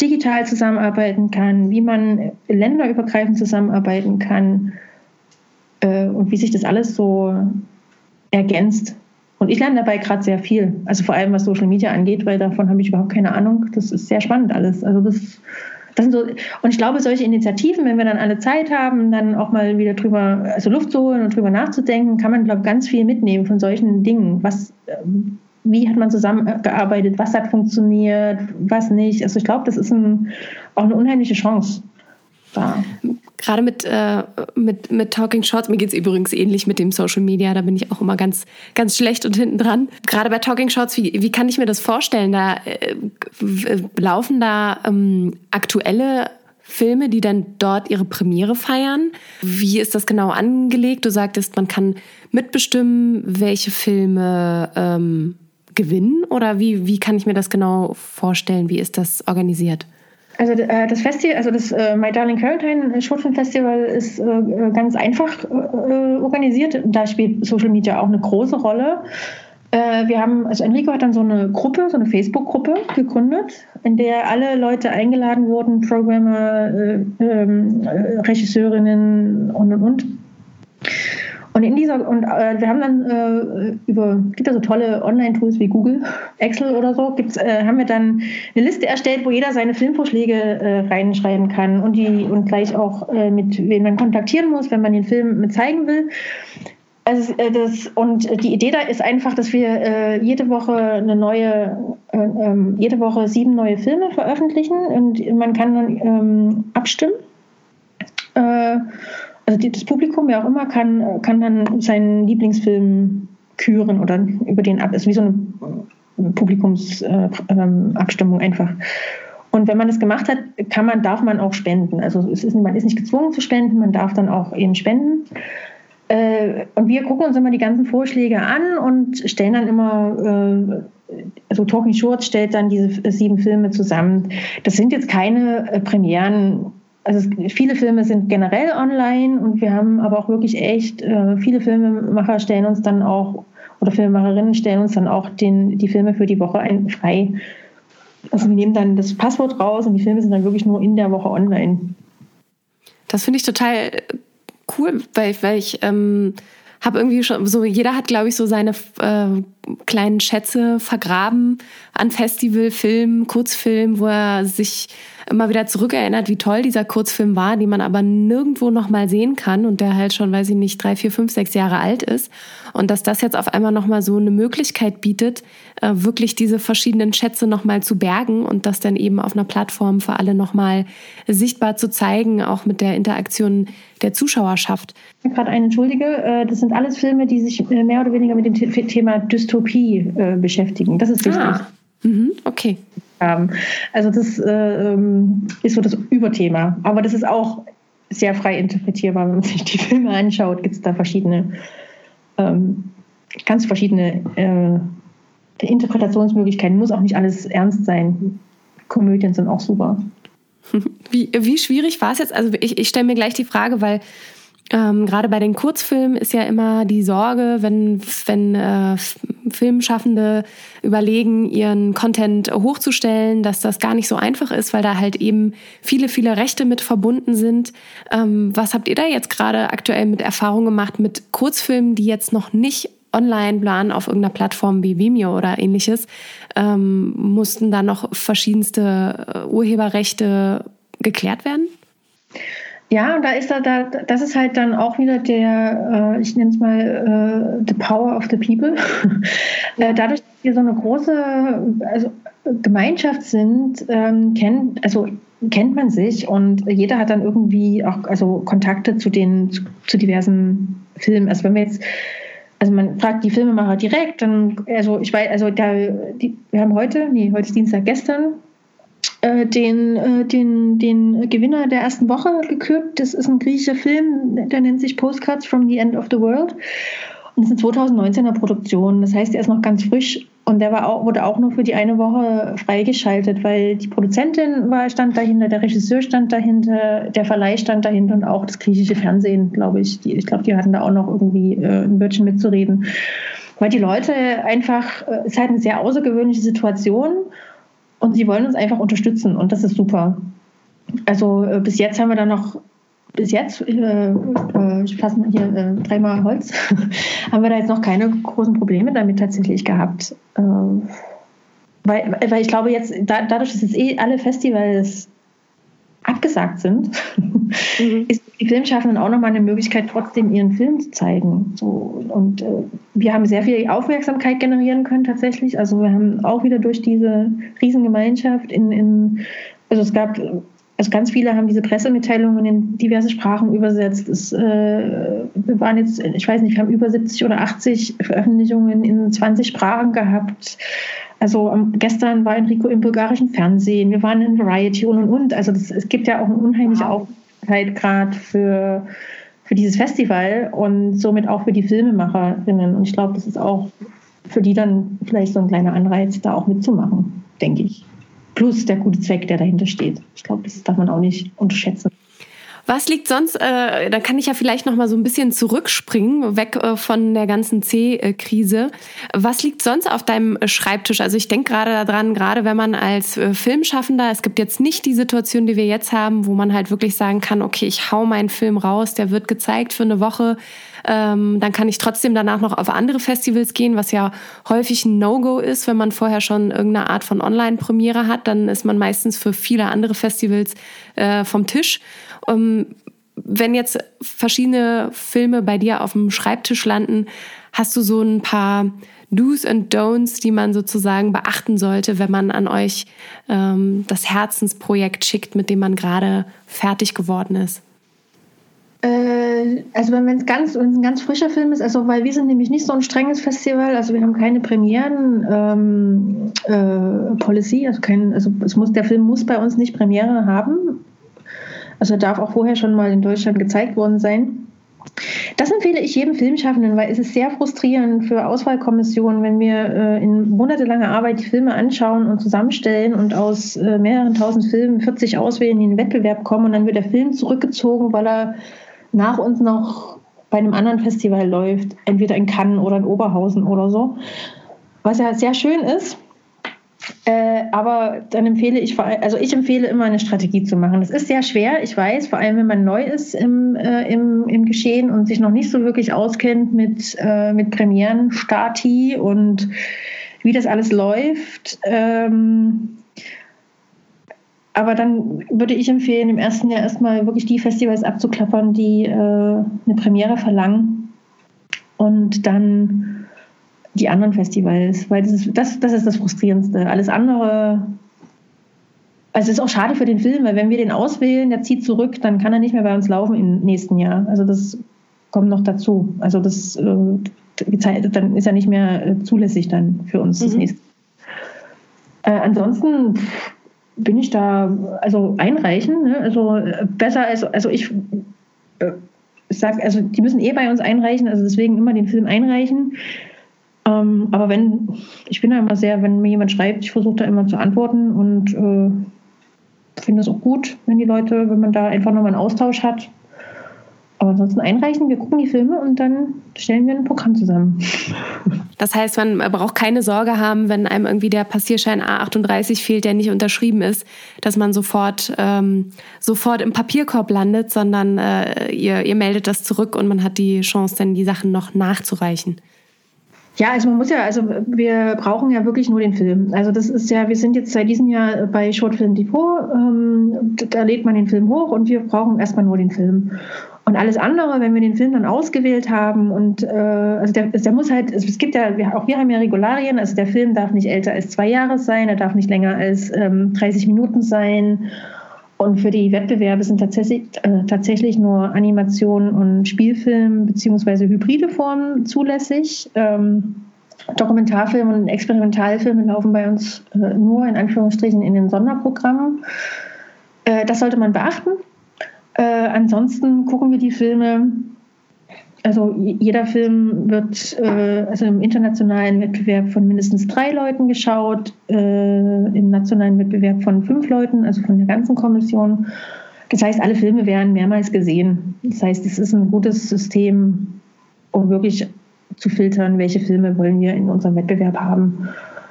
B: digital zusammenarbeiten kann, wie man länderübergreifend zusammenarbeiten kann äh, und wie sich das alles so ergänzt. Und ich lerne dabei gerade sehr viel, also vor allem was Social Media angeht, weil davon habe ich überhaupt keine Ahnung. Das ist sehr spannend alles. Also das, das sind so, und ich glaube, solche Initiativen, wenn wir dann alle Zeit haben, dann auch mal wieder drüber, also Luft zu holen und drüber nachzudenken, kann man, glaube ich, ganz viel mitnehmen von solchen Dingen. Was, wie hat man zusammengearbeitet, was hat funktioniert, was nicht. Also ich glaube, das ist ein, auch eine unheimliche Chance. Da.
A: Gerade mit, äh, mit, mit Talking Shorts, mir geht es übrigens ähnlich mit dem Social Media, da bin ich auch immer ganz, ganz schlecht und hinten dran. Gerade bei Talking Shorts, wie, wie kann ich mir das vorstellen? Da äh, laufen da ähm, aktuelle Filme, die dann dort ihre Premiere feiern. Wie ist das genau angelegt? Du sagtest, man kann mitbestimmen, welche Filme ähm, gewinnen oder wie, wie kann ich mir das genau vorstellen? Wie ist das organisiert?
B: Also äh, das Festival, also das äh, My Darling Quarantine Shortfilm Festival ist äh, ganz einfach äh, organisiert. Da spielt Social Media auch eine große Rolle. Äh, wir haben, also Enrico hat dann so eine Gruppe, so eine Facebook-Gruppe gegründet, in der alle Leute eingeladen wurden, Programmer, äh, ähm, Regisseurinnen und und und und in dieser, und äh, wir haben dann äh, über, gibt ja so tolle Online-Tools wie Google, Excel oder so, gibt's, äh, haben wir dann eine Liste erstellt, wo jeder seine Filmvorschläge äh, reinschreiben kann und die und gleich auch äh, mit wen man kontaktieren muss, wenn man den Film mit zeigen will. Also äh, das, und die Idee da ist einfach, dass wir äh, jede Woche eine neue, äh, ähm, jede Woche sieben neue Filme veröffentlichen und man kann dann ähm, abstimmen. Äh, also das Publikum, wer auch immer, kann, kann dann seinen Lieblingsfilm küren oder über den ab. ist wie so eine Publikumsabstimmung äh, einfach. Und wenn man das gemacht hat, kann man, darf man auch spenden. Also es ist, man ist nicht gezwungen zu spenden, man darf dann auch eben spenden. Äh, und wir gucken uns immer die ganzen Vorschläge an und stellen dann immer, äh, also Talking Shorts stellt dann diese sieben Filme zusammen. Das sind jetzt keine äh, Premieren. Also viele Filme sind generell online und wir haben aber auch wirklich echt, viele Filmemacher stellen uns dann auch, oder Filmemacherinnen stellen uns dann auch den, die Filme für die Woche ein, frei. Also wir nehmen dann das Passwort raus und die Filme sind dann wirklich nur in der Woche online.
A: Das finde ich total cool, weil, weil ich ähm, habe irgendwie schon so, jeder hat, glaube ich, so seine äh, kleinen Schätze vergraben an Festival, Film, Kurzfilm, wo er sich immer wieder zurückerinnert, wie toll dieser Kurzfilm war, den man aber nirgendwo noch mal sehen kann und der halt schon, weiß ich nicht, drei, vier, fünf, sechs Jahre alt ist. Und dass das jetzt auf einmal noch mal so eine Möglichkeit bietet, äh, wirklich diese verschiedenen Schätze noch mal zu bergen und das dann eben auf einer Plattform für alle noch mal sichtbar zu zeigen, auch mit der Interaktion der Zuschauerschaft.
B: Gerade eine Entschuldige, äh, das sind alles Filme, die sich äh, mehr oder weniger mit dem Thema Dystopie beschäftigen. Das ist wichtig. Ah.
A: Mhm, okay
B: haben. Also das äh, ähm, ist so das Überthema. Aber das ist auch sehr frei interpretierbar, wenn man sich die Filme anschaut, gibt es da verschiedene, ähm, ganz verschiedene äh, Interpretationsmöglichkeiten. Muss auch nicht alles ernst sein. Komödien sind auch super.
A: Wie, wie schwierig war es jetzt? Also ich, ich stelle mir gleich die Frage, weil ähm, Gerade bei den Kurzfilmen ist ja immer die Sorge, wenn, wenn äh, Filmschaffende überlegen, ihren Content hochzustellen, dass das gar nicht so einfach ist, weil da halt eben viele, viele Rechte mit verbunden sind. Ähm, was habt ihr da jetzt gerade aktuell mit Erfahrung gemacht mit Kurzfilmen, die jetzt noch nicht online planen auf irgendeiner Plattform wie Vimeo oder ähnliches? Ähm, mussten da noch verschiedenste äh, Urheberrechte geklärt werden?
B: Ja, und da ist da, da, das ist halt dann auch wieder der, äh, ich nenne es mal äh, the power of the people. äh, dadurch, dass wir so eine große also Gemeinschaft sind, ähm, kennt, also kennt man sich und jeder hat dann irgendwie auch also Kontakte zu den zu, zu diversen Filmen. Also wenn wir jetzt also man fragt die Filmemacher direkt, dann, also ich weiß, also da, die, wir haben heute, nee, heute ist Dienstag, gestern den, äh, den, den Gewinner der ersten Woche gekürt. Das ist ein griechischer Film, der nennt sich Postcards from the End of the World. Und das ist eine 2019er Produktion. Das heißt, er ist noch ganz frisch und der war auch, wurde auch nur für die eine Woche freigeschaltet, weil die Produzentin war, stand dahinter, der Regisseur stand dahinter, der Verleih stand dahinter und auch das griechische Fernsehen, glaube ich. Die, ich glaube, die hatten da auch noch irgendwie äh, ein Wörtchen mitzureden. Weil die Leute einfach, äh, es ist halt eine sehr außergewöhnliche Situation und sie wollen uns einfach unterstützen und das ist super. Also äh, bis jetzt haben wir da noch, bis jetzt, äh, äh, ich fasse mal hier äh, dreimal Holz, haben wir da jetzt noch keine großen Probleme damit tatsächlich gehabt. Äh, weil, weil ich glaube jetzt, da, dadurch, dass jetzt eh alle Festivals abgesagt sind, mhm. ist die Filmschaffenden auch nochmal eine Möglichkeit, trotzdem ihren Film zu zeigen. So, und äh, wir haben sehr viel Aufmerksamkeit generieren können tatsächlich. Also wir haben auch wieder durch diese Riesengemeinschaft in, in also es gab also ganz viele haben diese Pressemitteilungen in diverse Sprachen übersetzt. Es, äh, wir waren jetzt, ich weiß nicht, wir haben über 70 oder 80 Veröffentlichungen in 20 Sprachen gehabt. Also um, gestern war Enrico im bulgarischen Fernsehen, wir waren in Variety und und und. Also das, es gibt ja auch eine unheimliche wow. Aufmerksamkeit gerade für, für dieses Festival und somit auch für die Filmemacherinnen. Und ich glaube, das ist auch für die dann vielleicht so ein kleiner Anreiz, da auch mitzumachen, denke ich. Plus der gute Zweck, der dahinter steht. Ich glaube, das darf man auch nicht unterschätzen.
A: Was liegt sonst, äh, da kann ich ja vielleicht noch mal so ein bisschen zurückspringen, weg äh, von der ganzen C-Krise. Was liegt sonst auf deinem Schreibtisch? Also ich denke gerade daran, gerade wenn man als äh, Filmschaffender, es gibt jetzt nicht die Situation, die wir jetzt haben, wo man halt wirklich sagen kann, okay, ich hau meinen Film raus, der wird gezeigt für eine Woche, ähm, dann kann ich trotzdem danach noch auf andere Festivals gehen, was ja häufig ein No-Go ist, wenn man vorher schon irgendeine Art von Online-Premiere hat, dann ist man meistens für viele andere Festivals äh, vom Tisch. Um, wenn jetzt verschiedene Filme bei dir auf dem Schreibtisch landen, hast du so ein paar Do's and Don'ts, die man sozusagen beachten sollte, wenn man an euch ähm, das Herzensprojekt schickt, mit dem man gerade fertig geworden ist?
B: Äh, also wenn es ganz, ein ganz frischer Film ist, also weil wir sind nämlich nicht so ein strenges Festival, also wir haben keine Premieren ähm, äh, also kein, also es muss, der Film muss bei uns nicht Premiere haben. Also er darf auch vorher schon mal in Deutschland gezeigt worden sein. Das empfehle ich jedem Filmschaffenden, weil es ist sehr frustrierend für Auswahlkommissionen, wenn wir äh, in monatelanger Arbeit die Filme anschauen und zusammenstellen und aus äh, mehreren tausend Filmen 40 auswählen, die in den Wettbewerb kommen und dann wird der Film zurückgezogen, weil er nach uns noch bei einem anderen Festival läuft, entweder in Cannes oder in Oberhausen oder so. Was ja sehr schön ist, äh, aber dann empfehle ich, also ich empfehle immer eine Strategie zu machen. Das ist sehr schwer, ich weiß, vor allem wenn man neu ist im, äh, im, im Geschehen und sich noch nicht so wirklich auskennt mit, äh, mit Premieren, Stati und wie das alles läuft. Ähm, aber dann würde ich empfehlen, im ersten Jahr erstmal wirklich die Festivals abzuklappern, die äh, eine Premiere verlangen und dann die anderen Festivals, weil das ist das, das ist das Frustrierendste. Alles andere, also es ist auch schade für den Film, weil wenn wir den auswählen, der zieht zurück, dann kann er nicht mehr bei uns laufen im nächsten Jahr. Also das kommt noch dazu. Also das äh, dann ist er nicht mehr äh, zulässig dann für uns mhm. das nächste. Äh, ansonsten bin ich da, also einreichen, ne? also äh, besser als, also ich äh, sage, also die müssen eh bei uns einreichen, also deswegen immer den Film einreichen. Ähm, aber wenn, ich bin da immer sehr, wenn mir jemand schreibt, ich versuche da immer zu antworten und äh, finde es auch gut, wenn die Leute, wenn man da einfach nochmal einen Austausch hat. Aber ansonsten einreichen, wir gucken die Filme und dann stellen wir ein Programm zusammen.
A: Das heißt, man braucht keine Sorge haben, wenn einem irgendwie der Passierschein A38 fehlt, der nicht unterschrieben ist, dass man sofort, ähm, sofort im Papierkorb landet, sondern äh, ihr, ihr meldet das zurück und man hat die Chance, dann die Sachen noch nachzureichen.
B: Ja, also man muss ja, also wir brauchen ja wirklich nur den Film. Also das ist ja, wir sind jetzt seit diesem Jahr bei Shortfilm Depot, ähm, da lädt man den Film hoch und wir brauchen erstmal nur den Film. Und alles andere, wenn wir den Film dann ausgewählt haben und äh, also der, der muss halt, es gibt ja, auch wir haben ja Regularien, also der Film darf nicht älter als zwei Jahre sein, er darf nicht länger als ähm, 30 Minuten sein und für die Wettbewerbe sind tatsächlich, äh, tatsächlich nur Animationen und Spielfilm bzw. hybride Formen zulässig. Ähm, Dokumentarfilme und Experimentalfilme laufen bei uns äh, nur in Anführungsstrichen in den Sonderprogrammen. Äh, das sollte man beachten. Äh, ansonsten gucken wir die Filme also jeder Film wird äh, also im internationalen Wettbewerb von mindestens drei Leuten geschaut, äh, im nationalen Wettbewerb von fünf Leuten, also von der ganzen Kommission. Das heißt, alle Filme werden mehrmals gesehen. Das heißt, es ist ein gutes System, um wirklich zu filtern, welche Filme wollen wir in unserem Wettbewerb haben.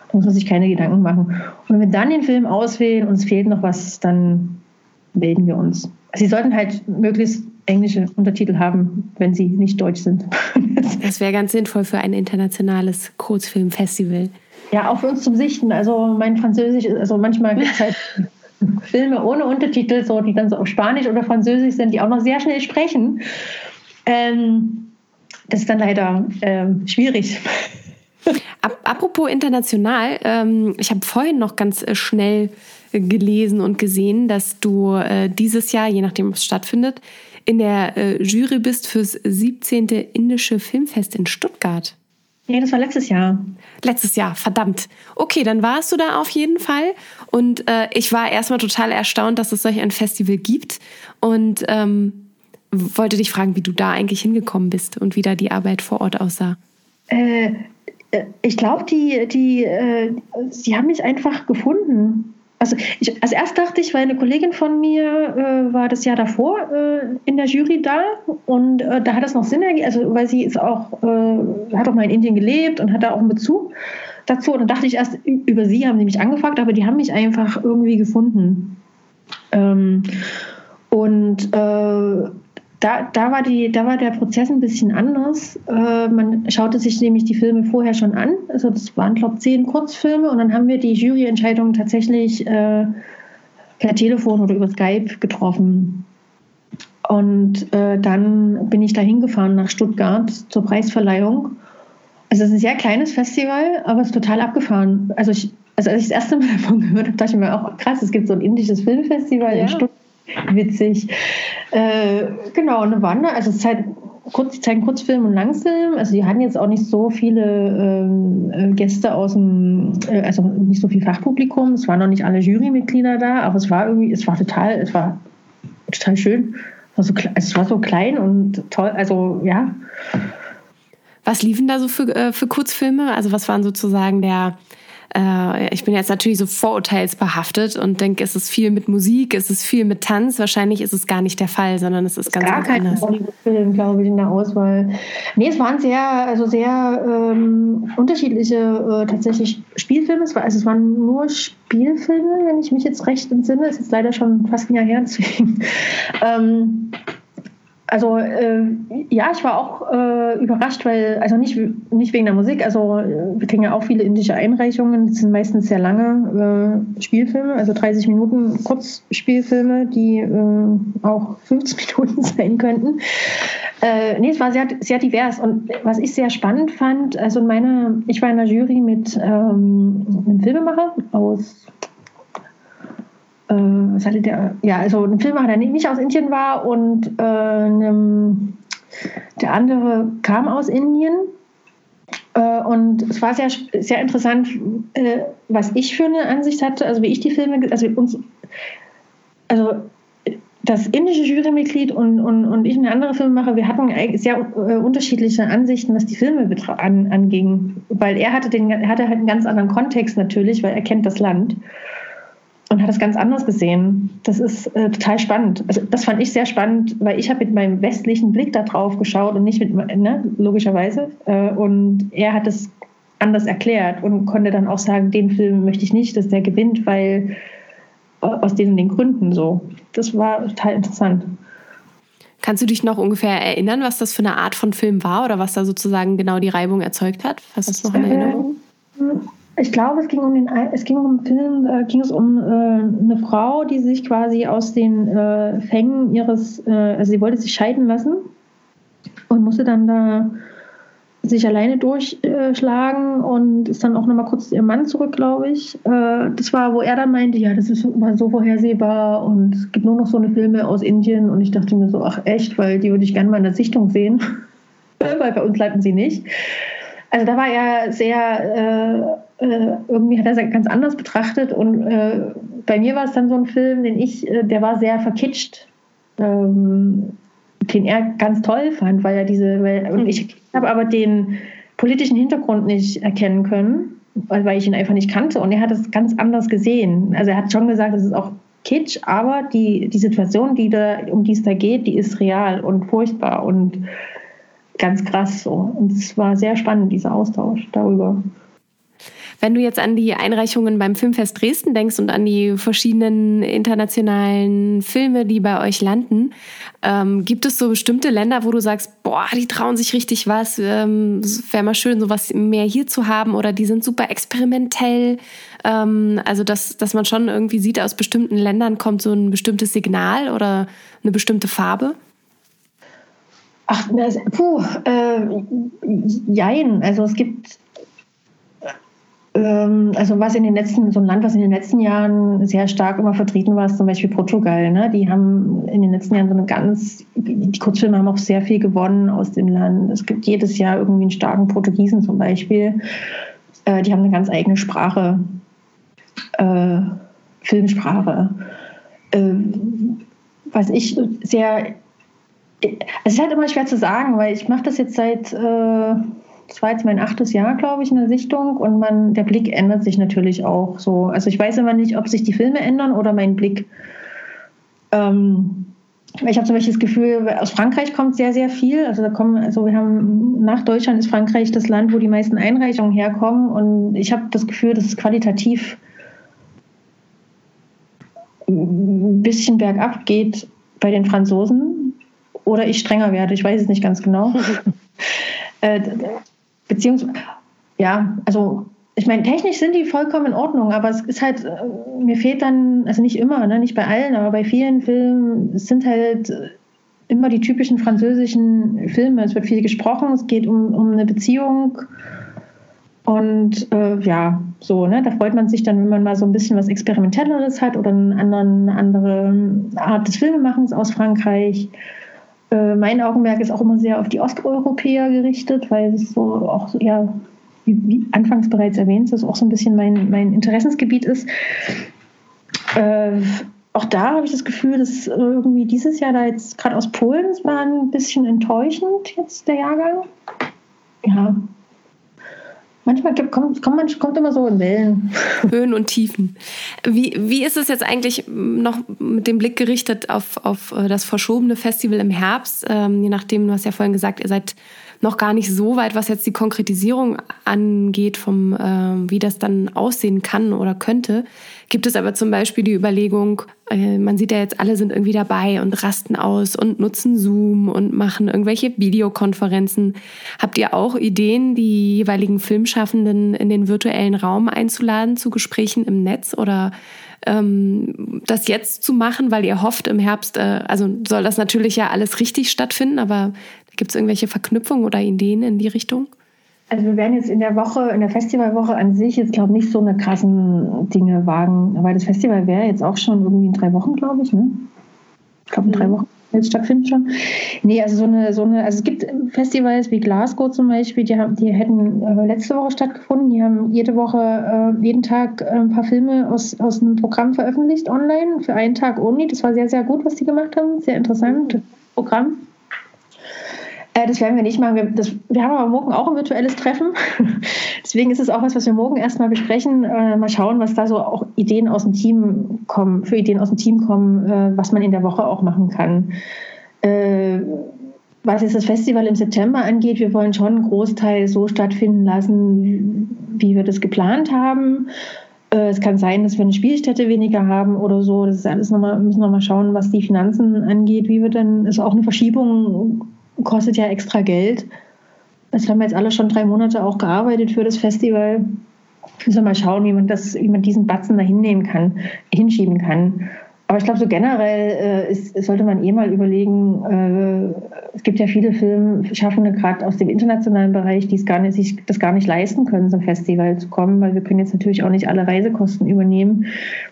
B: Da muss man sich keine Gedanken machen. Und wenn wir dann den Film auswählen und es fehlt noch was, dann melden wir uns. Sie sollten halt möglichst englische Untertitel haben, wenn sie nicht deutsch sind.
A: das wäre ganz sinnvoll für ein internationales Kurzfilmfestival.
B: Ja, auch für uns zum Sichten. Also mein Französisch, also manchmal gibt es halt Filme ohne Untertitel, so, die dann so auf Spanisch oder Französisch sind, die auch noch sehr schnell sprechen. Ähm, das ist dann leider ähm, schwierig.
A: Apropos international, ähm, ich habe vorhin noch ganz äh, schnell gelesen und gesehen, dass du äh, dieses Jahr, je nachdem, was stattfindet, in der äh, Jury bist fürs 17. Indische Filmfest in Stuttgart.
B: Ja, das war letztes Jahr.
A: Letztes Jahr, verdammt. Okay, dann warst du da auf jeden Fall. Und äh, ich war erstmal total erstaunt, dass es solch ein Festival gibt. Und ähm, wollte dich fragen, wie du da eigentlich hingekommen bist und wie da die Arbeit vor Ort aussah.
B: Äh, äh ich glaube, die, die, äh, sie haben mich einfach gefunden. Also, ich, also erst dachte ich, weil eine Kollegin von mir äh, war das Jahr davor äh, in der Jury da und äh, da hat es noch Sinn ergeben, also weil sie ist auch, äh, hat auch mal in Indien gelebt und hat da auch einen Bezug dazu. Und dann dachte ich erst, über sie haben sie mich angefragt, aber die haben mich einfach irgendwie gefunden. Ähm, und äh, da, da, war die, da war der Prozess ein bisschen anders. Äh, man schaute sich nämlich die Filme vorher schon an. Also das waren, glaube ich, zehn Kurzfilme und dann haben wir die Juryentscheidung tatsächlich äh, per Telefon oder über Skype getroffen. Und äh, dann bin ich da hingefahren nach Stuttgart zur Preisverleihung. Also es ist ein sehr kleines Festival, aber es ist total abgefahren. Also, ich, also als ich das erste Mal davon gehört habe, dachte ich mir auch, krass, es gibt so ein indisches Filmfestival ja. in Stuttgart Witzig. Äh, genau, eine Wanne, also es ist halt kurz, die zeigen Kurzfilm und Langfilm. Also die hatten jetzt auch nicht so viele ähm, äh, Gäste aus dem, äh, also nicht so viel Fachpublikum. Es waren noch nicht alle Jurymitglieder da, aber es war irgendwie, es war total, es war total schön. Es war so, es war so klein und toll, also ja.
A: Was liefen da so für, äh, für Kurzfilme? Also was waren sozusagen der, äh, ich bin jetzt natürlich so vorurteilsbehaftet und denke, es ist viel mit Musik, es ist viel mit Tanz. Wahrscheinlich ist es gar nicht der Fall, sondern es ist es ganz, gar kein anders.
B: Film, glaube ich, in der Auswahl. Nee, es waren sehr, also sehr ähm, unterschiedliche äh, tatsächlich Spielfilme. Es, war, also es waren nur Spielfilme, wenn ich mich jetzt recht entsinne. Es ist jetzt leider schon fast ein Jahr her, deswegen. ähm, also äh, ja, ich war auch äh, überrascht, weil, also nicht, nicht wegen der Musik, also wir kriegen ja auch viele indische Einreichungen, das sind meistens sehr lange äh, Spielfilme, also 30 Minuten Kurzspielfilme, die äh, auch 50 Minuten sein könnten. Äh, nee, es war sehr, sehr divers und was ich sehr spannend fand, also in meiner, ich war in der Jury mit ähm, einem Filmemacher aus äh, was hatte der? Ja, also ein Filmemacher, der nicht aus Indien war und äh, einem, der andere kam aus Indien. Äh, und es war sehr, sehr interessant, äh, was ich für eine Ansicht hatte, also wie ich die Filme, also uns, also das indische Jurymitglied und, und, und ich eine andere Filmemacher, wir hatten sehr äh, unterschiedliche Ansichten, was die Filme an, anging. Weil er hatte, den, hatte halt einen ganz anderen Kontext natürlich, weil er kennt das Land und hat das ganz anders gesehen. Das ist äh, total spannend. Also das fand ich sehr spannend, weil ich habe mit meinem westlichen Blick da drauf geschaut und nicht mit, ne, logischerweise. Äh, und er hat es anders erklärt und konnte dann auch sagen, den Film möchte ich nicht, dass der gewinnt, weil äh, aus den, den Gründen so. Das war total interessant.
A: Kannst du dich noch ungefähr erinnern, was das für eine Art von Film war oder was da sozusagen genau die Reibung erzeugt hat? Hast du es noch in Erinnerung?
B: Ähm, ich glaube, es ging um den, es ging um Film, äh, ging es um äh, eine Frau, die sich quasi aus den äh, Fängen ihres, äh, also sie wollte sich scheiden lassen und musste dann da sich alleine durchschlagen und ist dann auch nochmal kurz zu ihrem Mann zurück, glaube ich. Äh, das war, wo er dann meinte, ja, das ist immer so vorhersehbar und es gibt nur noch so eine Filme aus Indien und ich dachte mir so, ach echt, weil die würde ich gerne mal in der Sichtung sehen, weil bei uns landen sie nicht. Also da war er sehr äh, irgendwie hat er es ganz anders betrachtet. Und äh, bei mir war es dann so ein Film, den ich, äh, der war sehr verkitscht, ähm, den er ganz toll fand, weil er diese, weil, und ich habe aber den politischen Hintergrund nicht erkennen können, weil, weil ich ihn einfach nicht kannte. Und er hat es ganz anders gesehen. Also er hat schon gesagt, es ist auch Kitsch, aber die, die Situation, die da, um die es da geht, die ist real und furchtbar und ganz krass so. Und es war sehr spannend, dieser Austausch darüber.
A: Wenn du jetzt an die Einreichungen beim Filmfest Dresden denkst und an die verschiedenen internationalen Filme, die bei euch landen, ähm, gibt es so bestimmte Länder, wo du sagst, boah, die trauen sich richtig was, ähm, wäre mal schön, sowas mehr hier zu haben oder die sind super experimentell. Ähm, also, dass, dass man schon irgendwie sieht, aus bestimmten Ländern kommt so ein bestimmtes Signal oder eine bestimmte Farbe?
B: Ach, puh, äh, jein. Also es gibt also was in den letzten, so ein Land, was in den letzten Jahren sehr stark immer vertreten war, ist zum Beispiel Portugal. Ne? Die haben in den letzten Jahren so eine ganz, die Kurzfilme haben auch sehr viel gewonnen aus dem Land. Es gibt jedes Jahr irgendwie einen starken Portugiesen zum Beispiel. Äh, die haben eine ganz eigene Sprache, äh, Filmsprache. Äh, was ich sehr, es ist halt immer schwer zu sagen, weil ich mache das jetzt seit äh, das war jetzt mein achtes Jahr, glaube ich, in der Sichtung und man, der Blick ändert sich natürlich auch so. Also ich weiß immer nicht, ob sich die Filme ändern oder mein Blick. Ähm, ich habe zum Beispiel das Gefühl, aus Frankreich kommt sehr, sehr viel. Also da kommen, also wir haben nach Deutschland ist Frankreich das Land, wo die meisten Einreichungen herkommen. Und ich habe das Gefühl, dass es qualitativ ein bisschen bergab geht bei den Franzosen. Oder ich strenger werde, ich weiß es nicht ganz genau. Äh, Beziehungsweise, ja, also ich meine, technisch sind die vollkommen in Ordnung, aber es ist halt, äh, mir fehlt dann, also nicht immer, ne, nicht bei allen, aber bei vielen Filmen sind halt immer die typischen französischen Filme. Es wird viel gesprochen, es geht um, um eine Beziehung Und äh, ja, so, ne, da freut man sich dann, wenn man mal so ein bisschen was Experimentelleres hat oder eine andere Art des Filmemachens aus Frankreich. Äh, mein Augenmerk ist auch immer sehr auf die Osteuropäer gerichtet, weil es so auch ja, wie, wie anfangs bereits erwähnt, das auch so ein bisschen mein, mein Interessensgebiet ist. Äh, auch da habe ich das Gefühl, dass irgendwie dieses Jahr da jetzt gerade aus Polen, es war ein bisschen enttäuschend jetzt der Jahrgang. Ja, Manchmal kommt, kommt, kommt immer so in Wellen.
A: Höhen und Tiefen. Wie, wie ist es jetzt eigentlich noch mit dem Blick gerichtet auf, auf äh, das verschobene Festival im Herbst? Ähm, je nachdem, du hast ja vorhin gesagt, ihr seid noch gar nicht so weit, was jetzt die Konkretisierung angeht, vom, äh, wie das dann aussehen kann oder könnte. Gibt es aber zum Beispiel die Überlegung, äh, man sieht ja jetzt, alle sind irgendwie dabei und rasten aus und nutzen Zoom und machen irgendwelche Videokonferenzen. Habt ihr auch Ideen, die jeweiligen Filmschaffenden in den virtuellen Raum einzuladen zu Gesprächen im Netz oder ähm, das jetzt zu machen, weil ihr hofft im Herbst, äh, also soll das natürlich ja alles richtig stattfinden, aber Gibt es irgendwelche Verknüpfungen oder Ideen in die Richtung?
B: Also wir werden jetzt in der Woche, in der Festivalwoche an sich jetzt glaube ich nicht so eine krassen Dinge wagen, weil das Festival wäre jetzt auch schon irgendwie in drei Wochen, glaube ich, ne? Ich glaube in drei mhm. Wochen jetzt stattfindet schon. Nee, also so eine, so eine, also es gibt Festivals wie Glasgow zum Beispiel, die haben, die hätten äh, letzte Woche stattgefunden, die haben jede Woche, äh, jeden Tag äh, ein paar Filme aus, aus einem Programm veröffentlicht online für einen Tag only. Das war sehr, sehr gut, was die gemacht haben. Sehr interessant Programm. Äh, das werden wir nicht machen. Wir, das, wir, haben aber morgen auch ein virtuelles Treffen. Deswegen ist es auch was, was wir morgen erstmal besprechen. Äh, mal schauen, was da so auch Ideen aus dem Team kommen, für Ideen aus dem Team kommen, äh, was man in der Woche auch machen kann. Äh, was jetzt das Festival im September angeht, wir wollen schon einen Großteil so stattfinden lassen, wie wir das geplant haben. Äh, es kann sein, dass wir eine Spielstätte weniger haben oder so. Das ist alles nochmal, müssen nochmal schauen, was die Finanzen angeht, wie wir dann, ist auch eine Verschiebung kostet ja extra Geld. Das haben wir jetzt alle schon drei Monate auch gearbeitet für das Festival. Müssen wir mal schauen, wie man, das, wie man diesen Batzen da hinnehmen kann, hinschieben kann. Aber ich glaube, so generell äh, ist, sollte man eh mal überlegen, äh, es gibt ja viele Filmschaffende, gerade aus dem internationalen Bereich, die es gar nicht, sich das gar nicht leisten können, zum Festival zu kommen, weil wir können jetzt natürlich auch nicht alle Reisekosten übernehmen,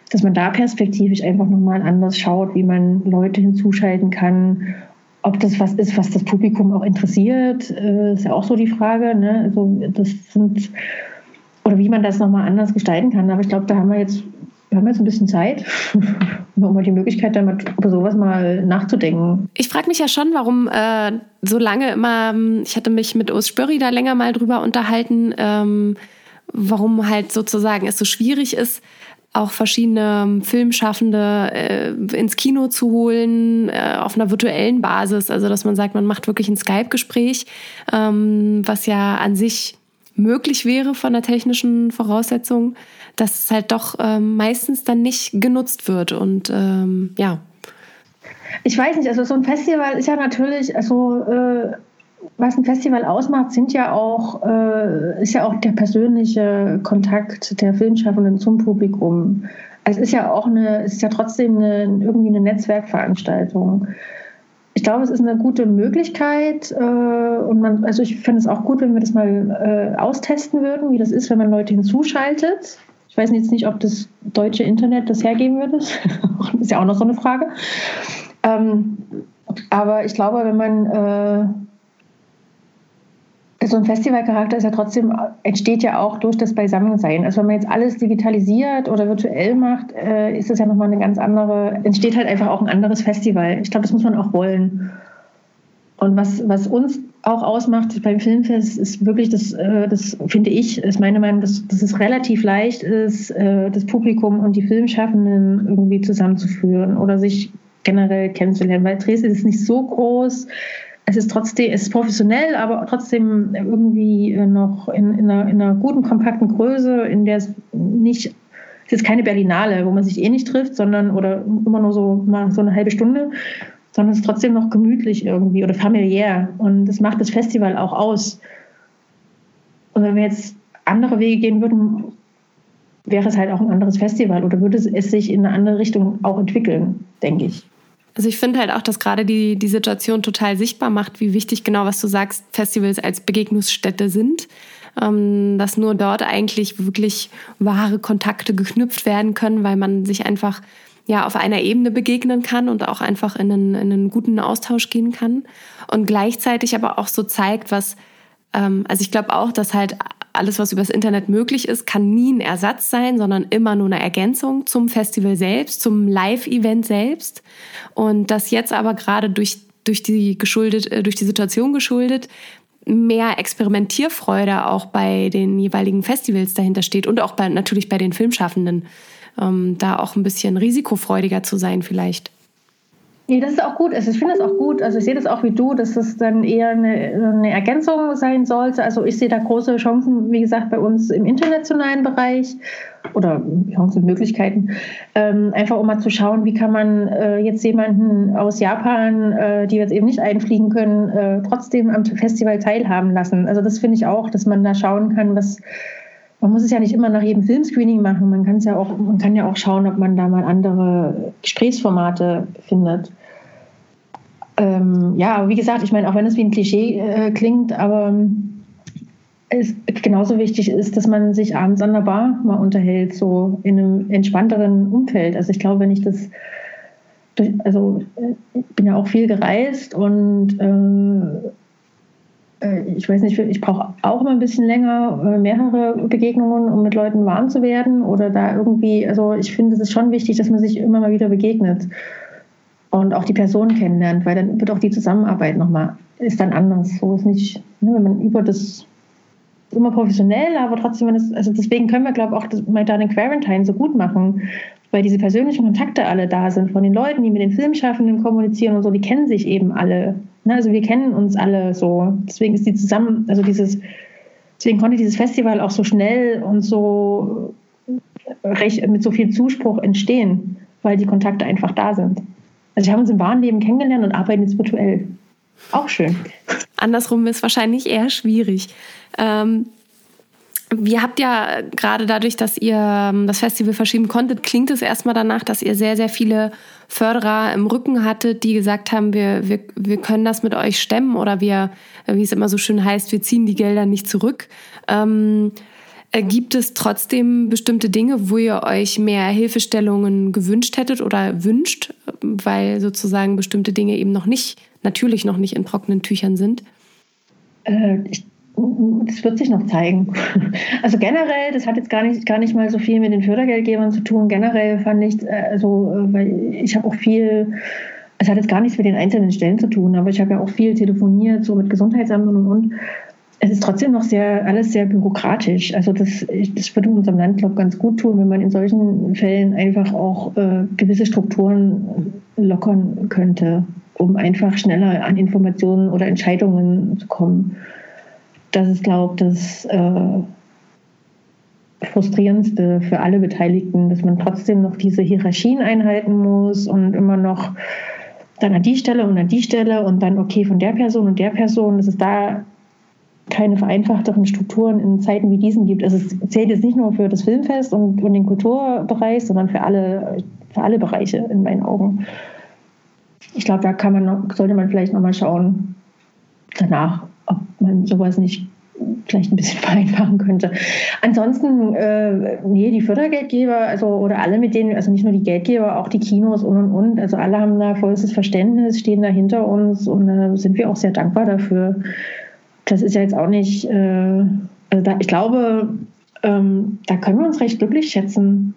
B: dass man da perspektivisch einfach nochmal anders schaut, wie man Leute hinzuschalten kann ob das was ist, was das Publikum auch interessiert, äh, ist ja auch so die Frage. Ne? Also das sind oder wie man das nochmal anders gestalten kann. Aber ich glaube, da haben wir jetzt, wir haben jetzt ein bisschen Zeit, um mal die Möglichkeit, damit über sowas mal nachzudenken.
A: Ich frage mich ja schon, warum äh, so lange immer, ich hatte mich mit Urs Spörri da länger mal drüber unterhalten, ähm, warum halt sozusagen es so schwierig ist, auch verschiedene ähm, Filmschaffende äh, ins Kino zu holen, äh, auf einer virtuellen Basis. Also, dass man sagt, man macht wirklich ein Skype-Gespräch, ähm, was ja an sich möglich wäre von der technischen Voraussetzung, dass es halt doch ähm, meistens dann nicht genutzt wird. Und ähm, ja.
B: Ich weiß nicht, also so ein Festival ist ja natürlich, also äh, was ein Festival ausmacht, sind ja auch, äh, ist ja auch der persönliche Kontakt der Filmschaffenden zum Publikum. Es ist ja auch eine, es ist ja trotzdem eine, irgendwie eine Netzwerkveranstaltung. Ich glaube, es ist eine gute Möglichkeit äh, und man, also ich finde es auch gut, wenn wir das mal äh, austesten würden, wie das ist, wenn man Leute hinzuschaltet. Ich weiß jetzt nicht, ob das deutsche Internet das hergeben würde. das ist ja auch noch so eine Frage. Ähm, aber ich glaube, wenn man äh, so ein Festivalcharakter ist ja trotzdem, entsteht ja auch durch das Beisammensein. Also wenn man jetzt alles digitalisiert oder virtuell macht, äh, ist das ja nochmal eine ganz andere, entsteht halt einfach auch ein anderes Festival. Ich glaube, das muss man auch wollen. Und was, was uns auch ausmacht beim Filmfest, ist wirklich, das, äh, das finde ich, ist meine Meinung, dass, dass es relativ leicht ist, äh, das Publikum und die Filmschaffenden irgendwie zusammenzuführen oder sich generell kennenzulernen, weil Dresden ist nicht so groß es ist trotzdem, es ist professionell, aber trotzdem irgendwie noch in, in, einer, in einer guten, kompakten Größe, in der es nicht, es ist keine Berlinale, wo man sich eh nicht trifft, sondern oder immer nur so mal so eine halbe Stunde, sondern es ist trotzdem noch gemütlich irgendwie oder familiär. Und das macht das Festival auch aus. Und wenn wir jetzt andere Wege gehen würden, wäre es halt auch ein anderes Festival oder würde es sich in eine andere Richtung auch entwickeln, denke ich.
A: Also ich finde halt auch, dass gerade die, die Situation total sichtbar macht, wie wichtig genau, was du sagst, Festivals als Begegnungsstätte sind. ähm, dass nur dort eigentlich wirklich wahre Kontakte geknüpft werden können, weil man sich einfach ja auf einer Ebene begegnen kann und auch einfach in einen, in einen guten Austausch gehen kann und gleichzeitig aber auch so zeigt, was ähm, also ich glaube auch, dass halt alles, was übers Internet möglich ist, kann nie ein Ersatz sein, sondern immer nur eine Ergänzung zum Festival selbst, zum Live-Event selbst. Und das jetzt aber gerade durch, durch, die geschuldet, äh, durch die Situation geschuldet, mehr Experimentierfreude auch bei den jeweiligen Festivals dahinter steht und auch bei, natürlich bei den Filmschaffenden, ähm, da auch ein bisschen risikofreudiger zu sein vielleicht.
B: Nee, das ist auch gut. Also ich finde das auch gut. Also ich sehe das auch wie du, dass das dann eher eine, eine, Ergänzung sein sollte. Also ich sehe da große Chancen, wie gesagt, bei uns im internationalen Bereich oder Chancen, Möglichkeiten, ähm, einfach um mal zu schauen, wie kann man äh, jetzt jemanden aus Japan, äh, die jetzt eben nicht einfliegen können, äh, trotzdem am Festival teilhaben lassen. Also das finde ich auch, dass man da schauen kann, was man muss es ja nicht immer nach jedem Filmscreening machen. Man kann es ja auch, man kann ja auch schauen, ob man da mal andere Gesprächsformate findet. Ähm, ja, wie gesagt, ich meine, auch wenn es wie ein Klischee äh, klingt, aber es genauso wichtig ist, dass man sich abends an der Bar mal unterhält, so in einem entspannteren Umfeld. Also ich glaube, wenn ich das, also ich bin ja auch viel gereist und äh, äh ich weiß nicht, ich brauche auch immer ein bisschen länger, äh, mehrere Begegnungen, um mit Leuten warm zu werden oder da irgendwie, also ich finde, es ist schon wichtig, dass man sich immer mal wieder begegnet und auch die Person kennenlernt, weil dann wird auch die Zusammenarbeit nochmal, ist dann anders. So ist nicht, ne, wenn man über das immer professionell, aber trotzdem, wenn es, also deswegen können wir, glaube ich, auch das My Darling Quarantine so gut machen, weil diese persönlichen Kontakte alle da sind von den Leuten, die mit den Filmschaffenden kommunizieren und so, die kennen sich eben alle. Ne? Also wir kennen uns alle so. Deswegen ist die zusammen, also dieses, deswegen konnte dieses Festival auch so schnell und so recht, mit so viel Zuspruch entstehen, weil die Kontakte einfach da sind. Also wir haben uns im wahren Leben kennengelernt und arbeiten jetzt virtuell. Auch schön.
A: Andersrum ist wahrscheinlich eher schwierig. Ähm, Ihr habt ja gerade dadurch, dass ihr ähm, das Festival verschieben konntet, klingt es erstmal danach, dass ihr sehr, sehr viele Förderer im Rücken hattet, die gesagt haben, wir, wir, wir können das mit euch stemmen oder wir, wie es immer so schön heißt, wir ziehen die Gelder nicht zurück. Ähm, äh, gibt es trotzdem bestimmte Dinge, wo ihr euch mehr Hilfestellungen gewünscht hättet oder wünscht, weil sozusagen bestimmte Dinge eben noch nicht, natürlich noch nicht in trockenen Tüchern sind?
B: Äh, ich das wird sich noch zeigen. Also generell, das hat jetzt gar nicht, gar nicht mal so viel mit den Fördergeldgebern zu tun. Generell fand ich, äh, also, weil ich habe auch viel, es hat jetzt gar nichts mit den einzelnen Stellen zu tun, aber ich habe ja auch viel telefoniert, so mit Gesundheitsämtern und und es ist trotzdem noch sehr, alles sehr bürokratisch. Also das, das würde unserem Land, glaube ich, ganz gut tun, wenn man in solchen Fällen einfach auch äh, gewisse Strukturen lockern könnte, um einfach schneller an Informationen oder Entscheidungen zu kommen. Das ist, glaube ich, das äh, Frustrierendste für alle Beteiligten, dass man trotzdem noch diese Hierarchien einhalten muss und immer noch dann an die Stelle und an die Stelle und dann okay von der Person und der Person, dass es da keine vereinfachteren Strukturen in Zeiten wie diesen gibt. Also es zählt jetzt nicht nur für das Filmfest und, und den Kulturbereich, sondern für alle, für alle Bereiche in meinen Augen. Ich glaube, da kann man noch, sollte man vielleicht nochmal schauen danach, ob man sowas nicht vielleicht ein bisschen vereinfachen könnte. Ansonsten, äh, nee, die Fördergeldgeber, also oder alle mit denen, also nicht nur die Geldgeber, auch die Kinos und und und, also alle haben da vollstes Verständnis, stehen da hinter uns und da äh, sind wir auch sehr dankbar dafür das ist ja jetzt auch nicht, äh, also da, ich glaube, ähm, da können wir uns recht glücklich schätzen,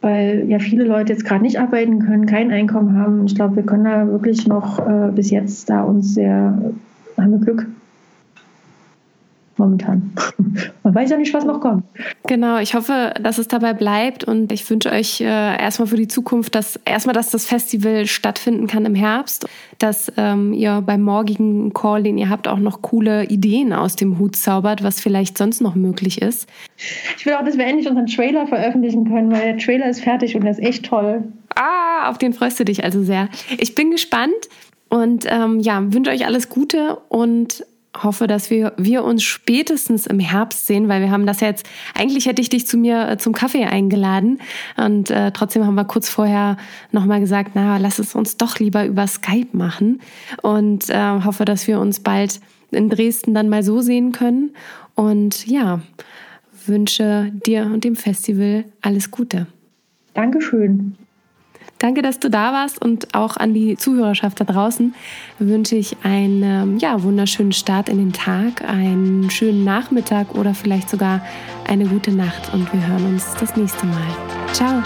B: weil ja viele Leute jetzt gerade nicht arbeiten können, kein Einkommen haben. Ich glaube, wir können da wirklich noch äh, bis jetzt da uns sehr, haben wir Glück momentan. Man weiß ja nicht, was noch kommt.
A: Genau, ich hoffe, dass es dabei bleibt und ich wünsche euch äh, erstmal für die Zukunft, dass erstmal, dass das Festival stattfinden kann im Herbst, dass ähm, ihr beim morgigen Call, den ihr habt, auch noch coole Ideen aus dem Hut zaubert, was vielleicht sonst noch möglich ist.
B: Ich will auch, dass wir endlich unseren Trailer veröffentlichen können, weil der Trailer ist fertig und der ist echt toll.
A: Ah, auf den freust du dich also sehr. Ich bin gespannt und ähm, ja, wünsche euch alles Gute und hoffe, dass wir, wir uns spätestens im Herbst sehen, weil wir haben das jetzt, eigentlich hätte ich dich zu mir äh, zum Kaffee eingeladen und äh, trotzdem haben wir kurz vorher nochmal gesagt, na, lass es uns doch lieber über Skype machen und äh, hoffe, dass wir uns bald in Dresden dann mal so sehen können. Und ja, wünsche dir und dem Festival alles Gute.
B: Dankeschön.
A: Danke, dass du da warst und auch an die Zuhörerschaft da draußen wünsche ich einen ja, wunderschönen Start in den Tag, einen schönen Nachmittag oder vielleicht sogar eine gute Nacht und wir hören uns das nächste Mal. Ciao.